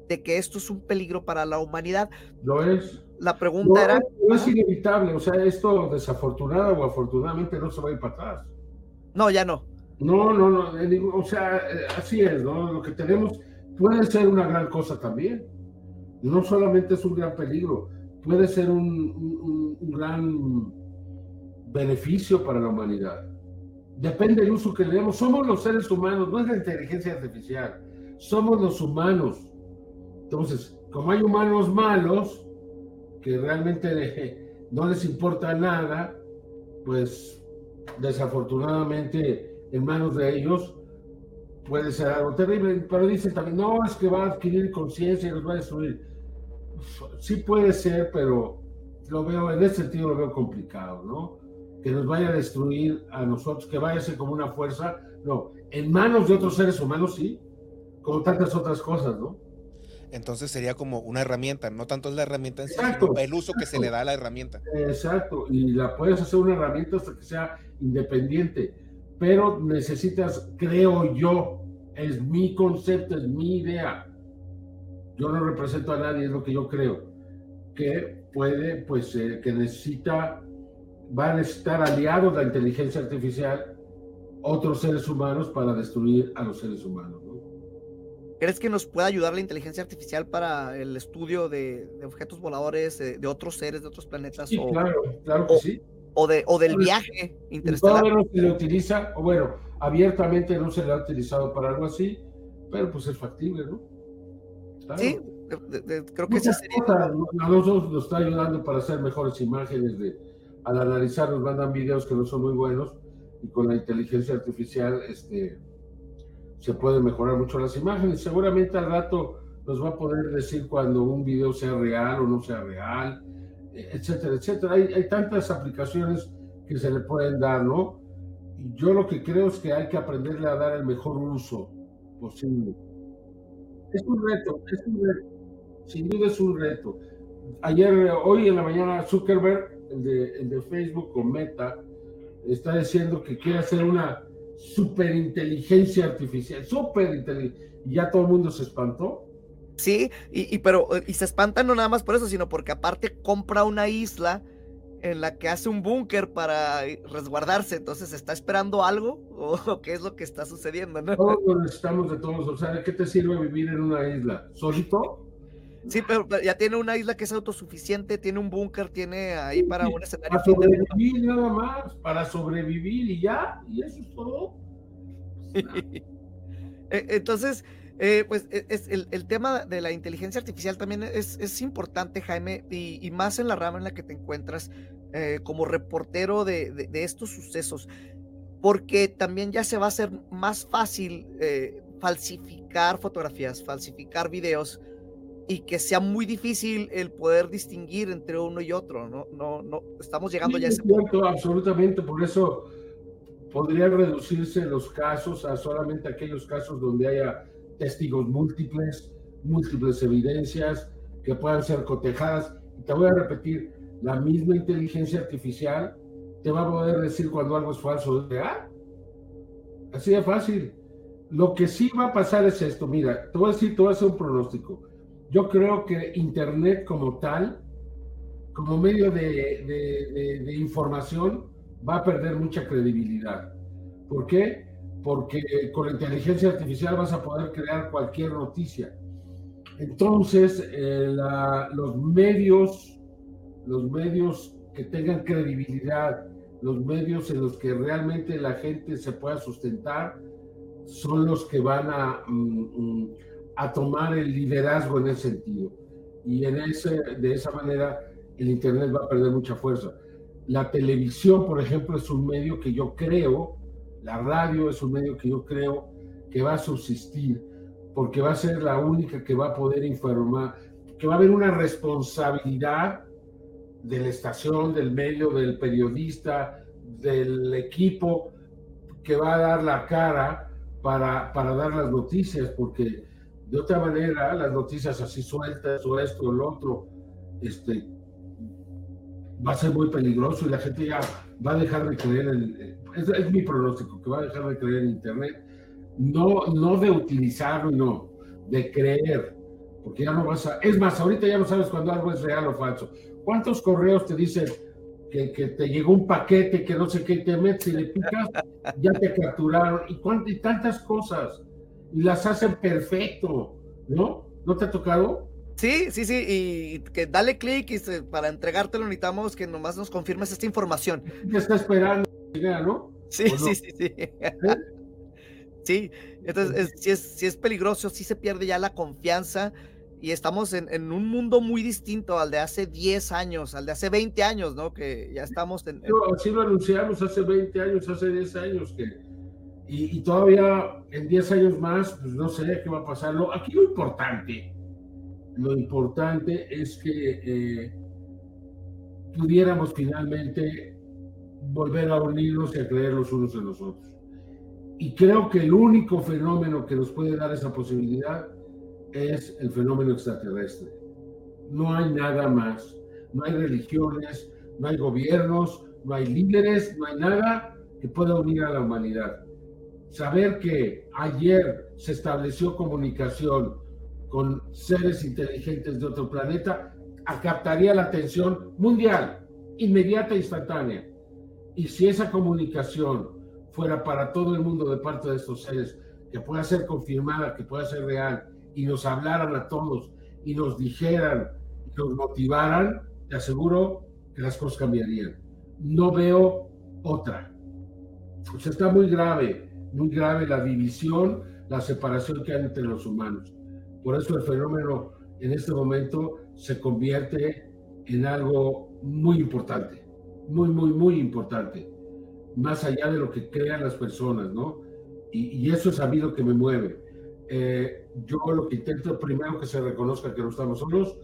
de que esto es un peligro para la humanidad. ¿Lo es? La pregunta No, era, no es inevitable, o sea, esto desafortunada o afortunadamente no se va a ir para atrás. no, ya no. No, no, no, o sea, eh, así es, ¿no? Lo que tenemos puede ser una gran cosa también. No solamente es un gran peligro, puede ser un, un- un- gran beneficio para la humanidad. Depende del uso que le demos. Somos los seres humanos, no es la inteligencia artificial, somos los humanos. Entonces, como hay humanos malos, que realmente no les importa nada, pues desafortunadamente en manos de ellos puede ser algo terrible, pero dicen también, no, es que va a adquirir conciencia y los va a destruir. Sí puede ser, pero lo veo, en ese sentido lo veo complicado, ¿no? Que nos vaya a destruir a nosotros, que vaya a ser como una fuerza, no, en manos de otros seres humanos sí, como tantas otras cosas, ¿no? Entonces sería como una herramienta, no tanto es la herramienta en sí, Exacto, sino el uso que se exacto. le da a la herramienta. Exacto, y la puedes hacer una herramienta hasta que sea independiente, pero necesitas, creo yo, es mi concepto, es mi idea. Yo no represento a nadie, es lo que yo creo, que puede, pues, eh, que necesita, va a necesitar aliados la inteligencia artificial, otros seres humanos para destruir a los seres humanos. ¿no? ¿Crees que nos puede ayudar la inteligencia artificial para el estudio de, de objetos voladores, de, de otros seres, de otros planetas Sí, o, claro, claro que o- sí. o de, o del Pues, viaje interestelar? Todavía no se le utiliza, o bueno, abiertamente no se le ha utilizado para algo así, pero pues es factible, ¿no? Claro. Sí, De- de- creo que Muchas sería... cosas, a nosotros nos está ayudando para hacer mejores imágenes. De, al analizar nos mandan videos que no son muy buenos y con la inteligencia artificial este, se pueden mejorar mucho las imágenes. Seguramente al rato nos va a poder decir cuando un video sea real o no sea real, etcétera, etcétera. Hay, hay tantas aplicaciones que se le pueden dar, ¿no? Y yo lo que creo es que hay que aprenderle a dar el mejor uso posible. Es un reto, es un reto sin duda es un reto. Ayer, hoy en la mañana, Zuckerberg, el de, Facebook o Meta, está diciendo que quiere hacer una superinteligencia artificial, superinteligencia. Y ya todo el mundo se espantó. Sí, y, y pero y se espantan no nada más por eso, sino porque aparte compra una isla en la que hace un búnker para resguardarse. Entonces, ¿está esperando algo? ¿O qué es lo que está sucediendo? ¿no? Todos lo necesitamos de todos. O sea, ¿de qué te sirve vivir en una isla? ¿Solito? Sí, pero, pero ya tiene una isla que es autosuficiente, tiene un búnker, tiene ahí para un escenario. Para de- sobrevivir nada más, para sobrevivir y ya, y eso es todo. Eh, Entonces, eh, pues e- es el, el tema de la inteligencia artificial también es, es importante, Jaime, y, y más en la rama en la que te encuentras eh, como reportero de, de- de estos sucesos, porque también ya se va a hacer más fácil eh, falsificar fotografías, falsificar videos y que sea muy difícil el poder distinguir entre uno y otro, ¿no? No, no, estamos llegando Sí, ya a es ese punto. cierto, absolutamente. Por eso podrían reducirse los casos a solamente aquellos casos donde haya testigos múltiples, múltiples evidencias que puedan ser cotejadas. Y te voy a repetir, la misma inteligencia artificial te va a poder decir cuando algo es falso o real. Así de fácil. Lo que sí va a pasar es esto. Mira, te voy a decir, te voy a hacer un pronóstico. Yo creo que Internet como tal, como medio de, de- de- de información, va a perder mucha credibilidad. ¿Por qué? Porque con la inteligencia artificial vas a poder crear cualquier noticia. Entonces, eh, la- los medios, los medios que tengan credibilidad, los medios en los que realmente la gente se pueda sustentar, son los que van a, mm, mm, a tomar el liderazgo en ese sentido. Y en ese, de esa manera el Internet va a perder mucha fuerza. La televisión, por ejemplo, es un medio que yo creo, la radio es un medio que yo creo que va a subsistir, porque va a ser la única que va a poder informar, que va a haber una responsabilidad de la estación, del medio, del periodista, del equipo que va a dar la cara para, para dar las noticias, porque de otra manera las noticias así sueltas o esto o lo otro, este, va a ser muy peligroso y la gente ya va a dejar de creer en, es, es mi pronóstico, que va a dejar de creer en Internet, no, no de utilizarlo, no, de creer, porque ya no vas a, es más, ahorita ya no sabes cuando algo es real o falso. ¿Cuántos correos te dicen que, que te llegó un paquete, que no sé qué, te metes y le picas, ya te capturaron, y, cuánt- y tantas cosas, y las hacen perfecto, ¿no? ¿No te ha tocado? Sí, sí, sí, y que dale clic y se- para entregártelo necesitamos que nomás nos confirmes esta información. ¿Qué está esperando? ¿No? Sí, ¿O no? sí, sí, sí. Sí, entonces es, sí, es, sí es peligroso, sí se pierde ya la confianza y estamos en, en un mundo muy distinto al de hace 10 años, al de hace 20 años, ¿no? Que ya estamos en... en- así lo anunciamos hace 20 años, hace 10 años, que, y, y todavía en 10 años más, pues no sé qué va a pasar. Lo- aquí lo importante, lo importante es que eh, pudiéramos finalmente volver a unirnos y a creer los unos en los otros. Y creo que el único fenómeno que nos puede dar esa posibilidad es el fenómeno extraterrestre. No hay nada más. No hay religiones, no hay gobiernos, no hay líderes, no hay nada que pueda unir a la humanidad. Saber que ayer se estableció comunicación con seres inteligentes de otro planeta captaría la atención mundial, inmediata e instantánea. Y si esa comunicación fuera para todo el mundo de parte de estos seres, que pueda ser confirmada, que pueda ser real, y nos hablaran a todos y nos dijeran, y nos motivaran, te aseguro que las cosas cambiarían. No veo otra. O sea, está muy grave, muy grave la división, la separación que hay entre los humanos. Por eso el fenómeno en este momento se convierte en algo muy importante, muy, muy, muy importante, más allá de lo que crean las personas, ¿no? Y, eso es a mí lo que me mueve. Eh, yo lo que intento primero que se reconozca que no estamos solos,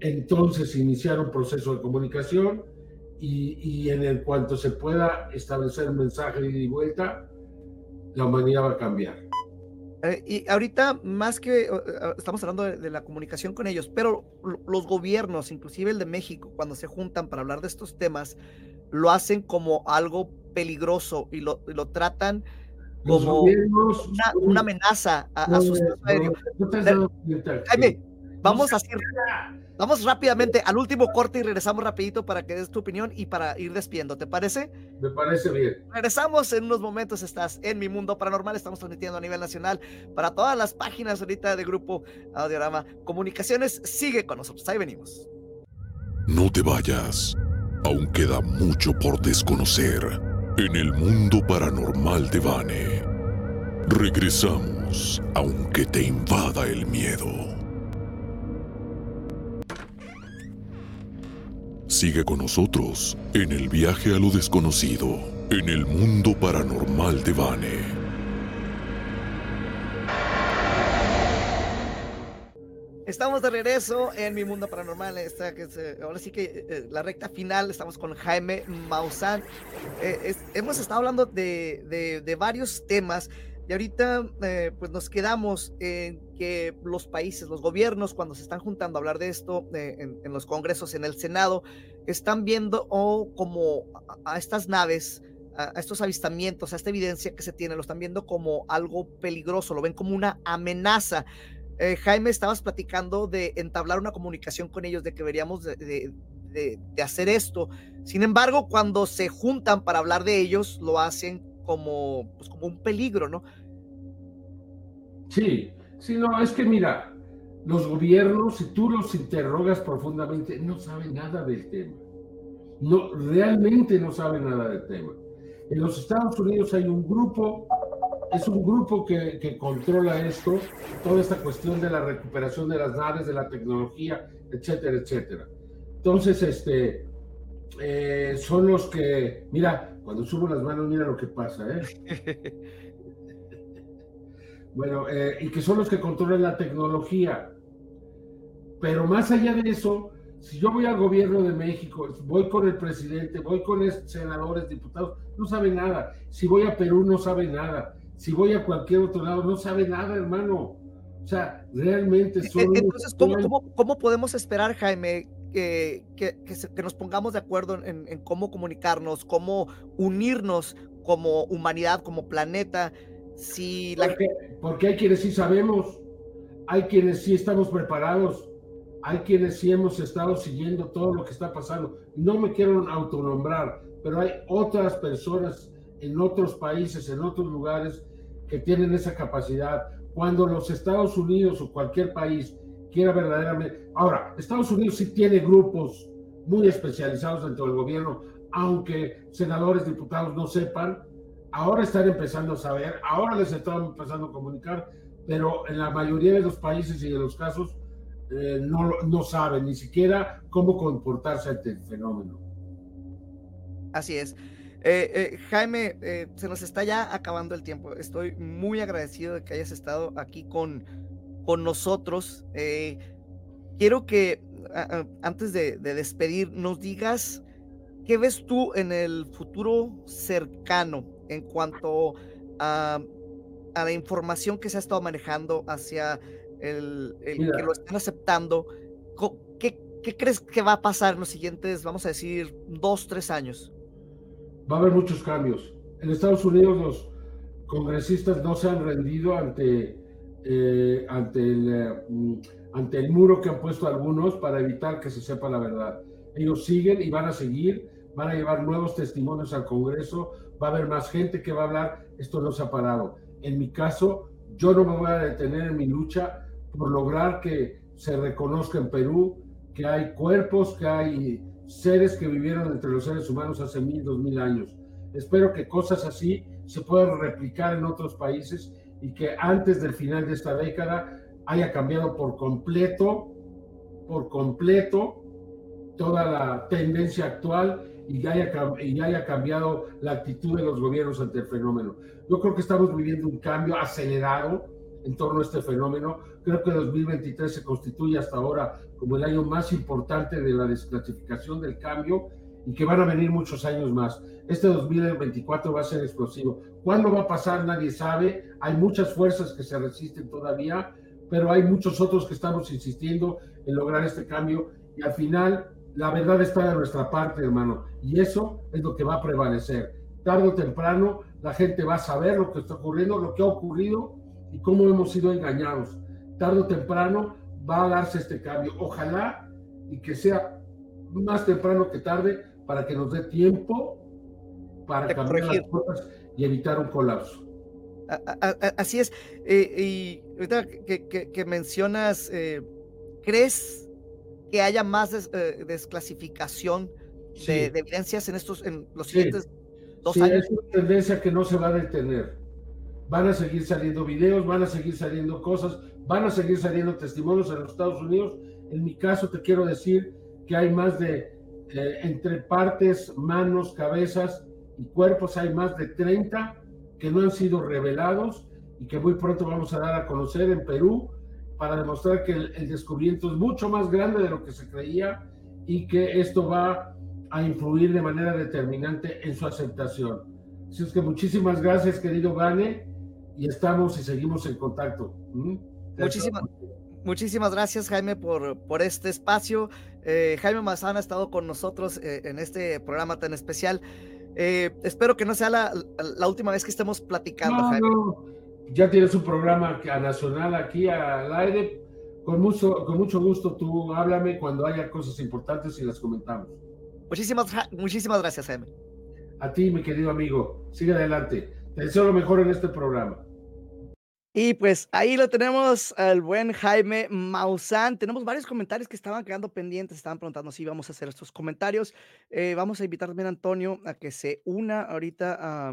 entonces iniciar un proceso de comunicación y, y en el cuanto se pueda establecer un mensaje de ida y vuelta, la humanidad va a cambiar. Eh, y ahorita, más que estamos hablando de, la comunicación con ellos, pero los gobiernos, inclusive el de México, cuando se juntan para hablar de estos temas, lo hacen como algo peligroso y lo, lo tratan como una, una, amenaza a, a su aéreo. Jaime, vamos a hacer Vamos rápidamente al último corte y regresamos rapidito para que des tu opinión y para ir despiendo, ¿te parece? Me parece bien. Regresamos en unos momentos, estás en Mi Mundo Paranormal, estamos transmitiendo a nivel nacional para todas las páginas ahorita de Grupo Audiorama Comunicaciones, sigue con nosotros, ahí venimos. No te vayas, aún queda mucho por desconocer en el mundo paranormal de Vane. Regresamos, aunque te invada el miedo. Sigue con nosotros en el viaje a lo desconocido, en el mundo paranormal de Vane. Estamos de regreso en mi mundo paranormal. Que eh, ahora sí que eh, eh, la recta final. Estamos con Jaime Maussan. hemos estado hablando de, de varios temas. Y ahorita eh, pues nos quedamos en que los países, los gobiernos, cuando se están juntando a hablar de esto eh, en, los congresos, en el Senado, están viendo o como a, estas naves, a, estos avistamientos, a esta evidencia que se tiene, lo están viendo como algo peligroso, lo ven como una amenaza. Eh, Jaime, estabas platicando de entablar una comunicación con ellos, de que deberíamos de, de hacer esto. Sin embargo, cuando se juntan para hablar de ellos, lo hacen como, pues, como un peligro, ¿no? Sí, sí, no, es que mira, los gobiernos, si tú los interrogas profundamente, no saben nada del tema. No, realmente no saben nada del tema. En los Estados Unidos hay un grupo, es un grupo que, que controla esto, toda esta cuestión de la recuperación de las naves, de la tecnología, etcétera, etcétera. Entonces, este, eh, son los que, mira, cuando subo las manos, mira lo que pasa, ¿eh? bueno, eh, y que son los que controlan la tecnología. Pero más allá de eso, si yo voy al gobierno de México, voy con el presidente, voy con senadores, diputados, no sabe nada. Si voy a Perú, no sabe nada. Si voy a cualquier otro lado, no sabe nada, hermano. O sea, realmente e-, son... Entonces, ¿cómo, cómo podemos esperar, Jaime, que, que, nos pongamos de acuerdo en, cómo comunicarnos, cómo unirnos como humanidad, como planeta. Si porque, porque hay quienes sí sabemos, hay quienes sí estamos preparados, hay quienes sí hemos estado siguiendo todo lo que está pasando. No me quiero autonombrar, pero hay otras personas en otros países, en otros lugares, que tienen esa capacidad. Cuando los Estados Unidos o cualquier país quiera verdaderamente. Ahora, Estados Unidos sí tiene grupos muy especializados dentro del gobierno, aunque senadores, diputados no sepan, ahora están empezando a saber, ahora les están empezando a comunicar, pero en la mayoría de los países y de los casos eh, no, no saben ni siquiera cómo comportarse ante el fenómeno. Así es. Eh, eh, Jaime, se nos está ya acabando el tiempo. Estoy muy agradecido de que hayas estado aquí con, con nosotros. Eh, quiero que antes de, despedir nos digas qué ves tú en el futuro cercano en cuanto a, la información que se ha estado manejando hacia el, que lo están aceptando. ¿Qué, ¿Qué crees que va a pasar en los siguientes, vamos a decir, dos, tres años? Va a haber muchos cambios. En Estados Unidos los congresistas no se han rendido ante eh, ante, el, eh, mm, ante el muro que han puesto algunos para evitar que se sepa la verdad. Ellos siguen y van a seguir, van a llevar nuevos testimonios al Congreso, va a haber más gente que va a hablar, esto no se ha parado. En mi caso, yo no me voy a detener en mi lucha por lograr que se reconozca en Perú que hay cuerpos, que hay seres que vivieron entre los seres humanos hace mil, dos mil años. Espero que cosas así se puedan replicar en otros países y que antes del final de esta década haya cambiado por completo por completo toda la tendencia actual y ya, haya, y ya haya cambiado la actitud de los gobiernos ante el fenómeno. Yo creo que estamos viviendo un cambio acelerado en torno a este fenómeno. Creo que 2023 se constituye hasta ahora como el año más importante de la desclasificación del cambio y que van a venir muchos años más. Este 2024 va a ser explosivo. ¿Cuándo va a pasar? Nadie sabe. Hay muchas fuerzas que se resisten todavía, pero hay muchos otros que estamos insistiendo en lograr este cambio y al final la verdad está de nuestra parte, hermano, y eso es lo que va a prevalecer. Tarde o temprano la gente va a saber lo que está ocurriendo, lo que ha ocurrido y cómo hemos sido engañados. Tarde o temprano va a darse este cambio. Ojalá y que sea más temprano que tarde para que nos dé tiempo para cambiar las cosas y evitar un colapso. Así es. Eh, y ahorita que, mencionas, eh, ¿crees que haya más eh, desclasificación de, evidencias en estos, en los siguientes dos años? Es una tendencia que no se va a detener. Van a seguir saliendo videos, van a seguir saliendo cosas, van a seguir saliendo testimonios en los Estados Unidos. En mi caso, te quiero decir que hay más de eh, entre partes, manos, cabezas y cuerpos, hay más de 30 que no han sido revelados y que muy pronto vamos a dar a conocer en Perú para demostrar que el, descubrimiento es mucho más grande de lo que se creía y que esto va a influir de manera determinante en su aceptación. Así es que muchísimas gracias, querido Gane, y estamos y seguimos en contacto. ¿Mm? Muchísimas, muchísimas gracias, Jaime, por, por este espacio. Eh, Jaime Mazán ha estado con nosotros eh, en este programa tan especial. Eh, espero que no sea la, la, última vez que estemos platicando, Jaime. Ya tienes un programa nacional aquí al aire. Con mucho, con mucho gusto tú háblame cuando haya cosas importantes y las comentamos. Muchísimas, muchísimas gracias, Jaime. A ti, mi querido amigo. Sigue adelante. Te deseo lo mejor en este programa. Y pues ahí lo tenemos al buen Jaime Maussan. Tenemos varios comentarios que estaban quedando pendientes, estaban preguntando si íbamos a hacer estos comentarios. Eh, vamos a invitar también a Antonio a que se una ahorita a,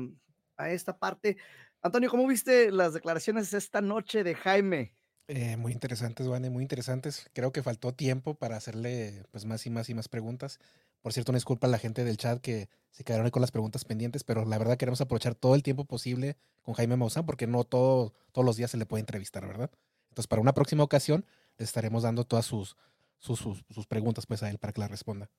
a esta parte. Antonio, ¿cómo viste las declaraciones esta noche de Jaime? Eh, muy interesantes, Vane, muy interesantes. Creo que faltó tiempo para hacerle pues más y más y más preguntas. Por cierto, una disculpa a la gente del chat que se quedaron ahí con las preguntas pendientes, pero la verdad queremos aprovechar todo el tiempo posible con Jaime Maussan porque no todo, todos los días se le puede entrevistar, ¿verdad? Entonces, para una próxima ocasión, le estaremos dando todas sus, sus, sus, preguntas pues, a él para que las responda.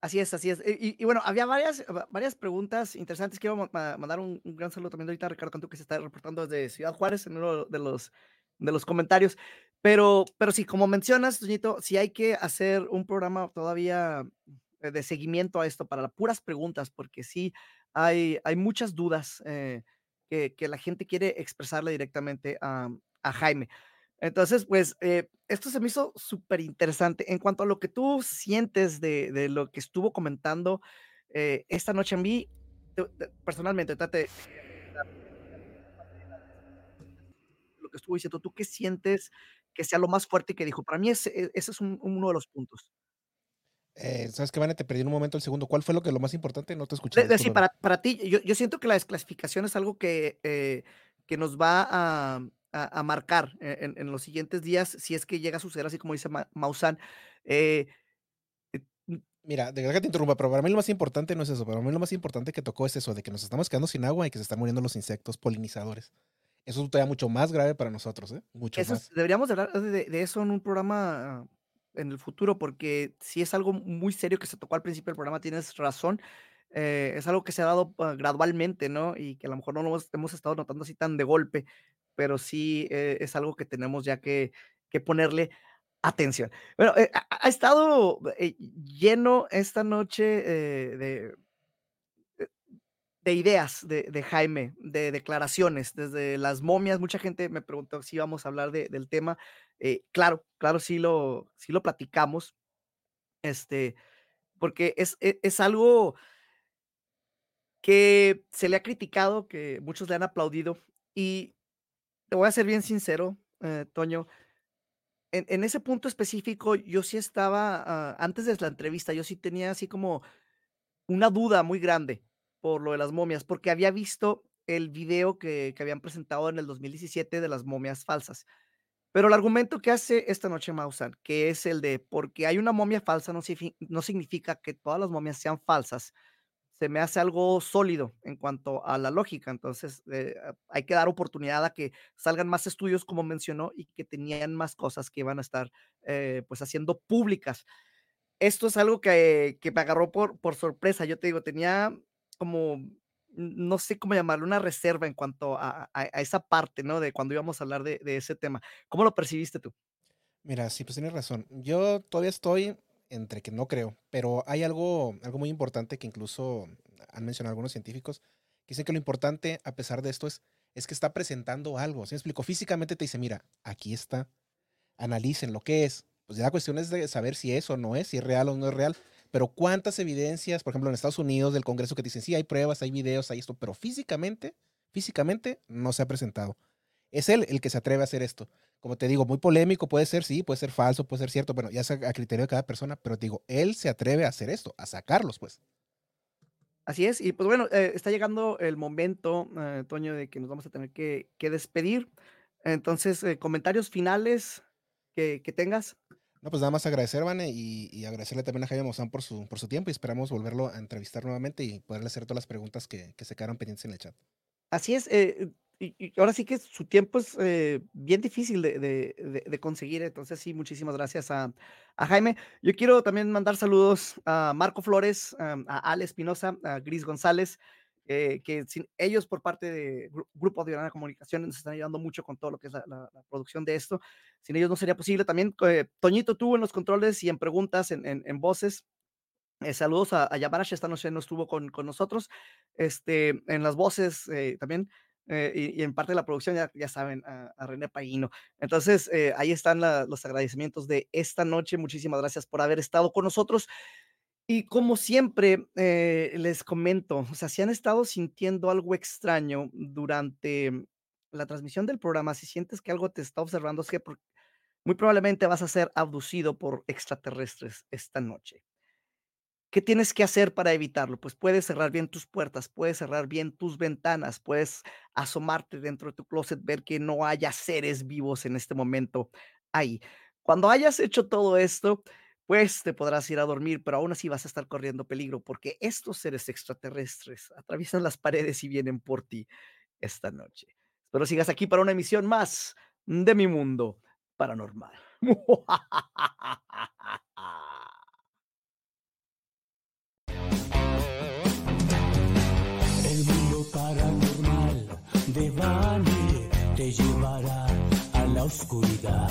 Así es, así es. Y, bueno, había varias, varias preguntas interesantes. Quiero mandar un, gran saludo también ahorita a Ricardo Cantú, que se está reportando desde Ciudad Juárez en uno de los, de los comentarios. Pero, pero sí, como mencionas, Doñito, sí hay que hacer un programa todavía de seguimiento a esto para las puras preguntas, porque sí hay, hay muchas dudas eh, que, que, la gente quiere expresarle directamente a, a Jaime. Entonces, pues, eh, esto se me hizo súper interesante. En cuanto a lo que tú sientes de, de lo que estuvo comentando esta noche en mí, personalmente, lo que estuvo diciendo, ¿tú qué sientes que sea lo más fuerte que dijo? Para mí ese, ese es uno de los puntos. Eh, ¿Sabes qué, Vane? Te perdí un momento el segundo. ¿Cuál fue lo que lo más importante? No te escuché. sí, para, para ti, yo, yo, siento que la desclasificación es algo que, eh, que nos va a, a, marcar en, en, los siguientes días, si es que llega a suceder así como dice Maussan. Eh, Mira, de verdad que te interrumpa, pero para mí lo más importante no es eso. Para mí lo más importante que tocó es eso, de que nos estamos quedando sin agua y que se están muriendo los insectos polinizadores. Eso es todavía mucho más grave para nosotros, ¿eh? Mucho más. Deberíamos hablar de, de, eso en un programa en el futuro, porque si es algo muy serio que se tocó al principio del programa, tienes razón. Eh, es algo que se ha dado ah, gradualmente, ¿no? Y que a lo mejor no lo hemos, estado notando así tan de golpe, pero sí eh, es algo que tenemos ya que, que ponerle atención. Bueno, eh, ha, estado lleno esta noche de, de ideas de, Jaime, de declaraciones, desde las momias. Mucha gente me preguntó si íbamos a hablar del tema. Eh, claro, claro, sí lo, sí lo platicamos, este, porque es, e, es, algo que se le ha criticado, que muchos le han aplaudido, y te voy a ser bien sincero, eh, Toño, en, ese punto específico, yo sí estaba, ah, antes de la entrevista, yo sí tenía así como una duda muy grande por lo de las momias, porque había visto el video que, que habían presentado en el 2017 de las momias falsas. Pero el argumento que hace esta noche Maussan, que es el de porque hay una momia falsa, no, signifi- no significa que todas las momias sean falsas. Se me hace algo sólido en cuanto a la lógica. Entonces, eh, a- hay que dar oportunidad a que salgan más estudios, como mencionó, y que tenían más cosas que iban a estar eh, pues haciendo públicas. Esto es algo que, que me agarró por, por sorpresa. Yo te digo, tenía como, no sé cómo llamarlo, una reserva en cuanto a, a- a esa parte, ¿no? De cuando íbamos a hablar de, de ese tema. ¿Cómo lo percibiste tú? Mira, sí, pues tienes razón. Yo todavía estoy entre que no creo, pero hay algo, algo muy importante que incluso han mencionado algunos científicos, que dicen que lo importante, a pesar de esto, es, es que está presentando algo. ¿Sí me explico? Físicamente te dice, mira, aquí está, analicen lo que es. Pues ya la cuestión es de saber si es o no es, si es real o no es real. Pero cuántas evidencias, por ejemplo, en Estados Unidos del Congreso que dicen, sí, hay pruebas, hay videos, hay esto, pero físicamente, físicamente no se ha presentado. Es él el que se atreve a hacer esto. Como te digo, muy polémico, puede ser, sí, puede ser falso, puede ser cierto, bueno, ya es a, criterio de cada persona, pero te digo, él se atreve a hacer esto, a sacarlos, pues. Así es, y pues bueno, eh, está llegando el momento, eh, Toño, de que nos vamos a tener que, despedir. Entonces, eh, comentarios finales que tengas. No, pues nada más agradecer, Vane, y, agradecerle también a Jaime Mozán por su, por su tiempo y esperamos volverlo a entrevistar nuevamente y poderle hacer todas las preguntas que, que se quedaron pendientes en el chat. Así es, eh, y, ahora sí que su tiempo es eh, bien difícil de, de- conseguir, entonces sí, muchísimas gracias a, a Jaime. Yo quiero también mandar saludos a Marco Flores, am, a Ale Espinosa, a Gris González, eh, que sin ellos por parte de Gru- Grupo Diana Comunicaciones nos están ayudando mucho con todo lo que es la, la- la producción de esto. Sin ellos no sería posible. También eh, Toñito tú en los controles y en preguntas, en, en- en voces. Eh, saludos a, a Yamarash, esta noche no estuvo con, con nosotros. Este, en las voces eh, también, eh, y, y en parte de la producción, ya, ya saben, a, a René Paguino. Entonces, eh, ahí están la- los agradecimientos de esta noche. Muchísimas gracias por haber estado con nosotros. Y como siempre, eh, les comento, o sea, si han estado sintiendo algo extraño durante la transmisión del programa, si sientes que algo te está observando, es que muy probablemente vas a ser abducido por extraterrestres esta noche. ¿Qué tienes que hacer para evitarlo? Pues puedes cerrar bien tus puertas, puedes cerrar bien tus ventanas, puedes asomarte dentro de tu closet, ver que no haya seres vivos en este momento ahí. Cuando hayas hecho todo esto, pues te podrás ir a dormir, pero aún así vas a estar corriendo peligro porque estos seres extraterrestres atraviesan las paredes y vienen por ti esta noche. Espero sigas aquí para una emisión más de mi mundo paranormal. El mundo paranormal de Bani te llevará a la oscuridad.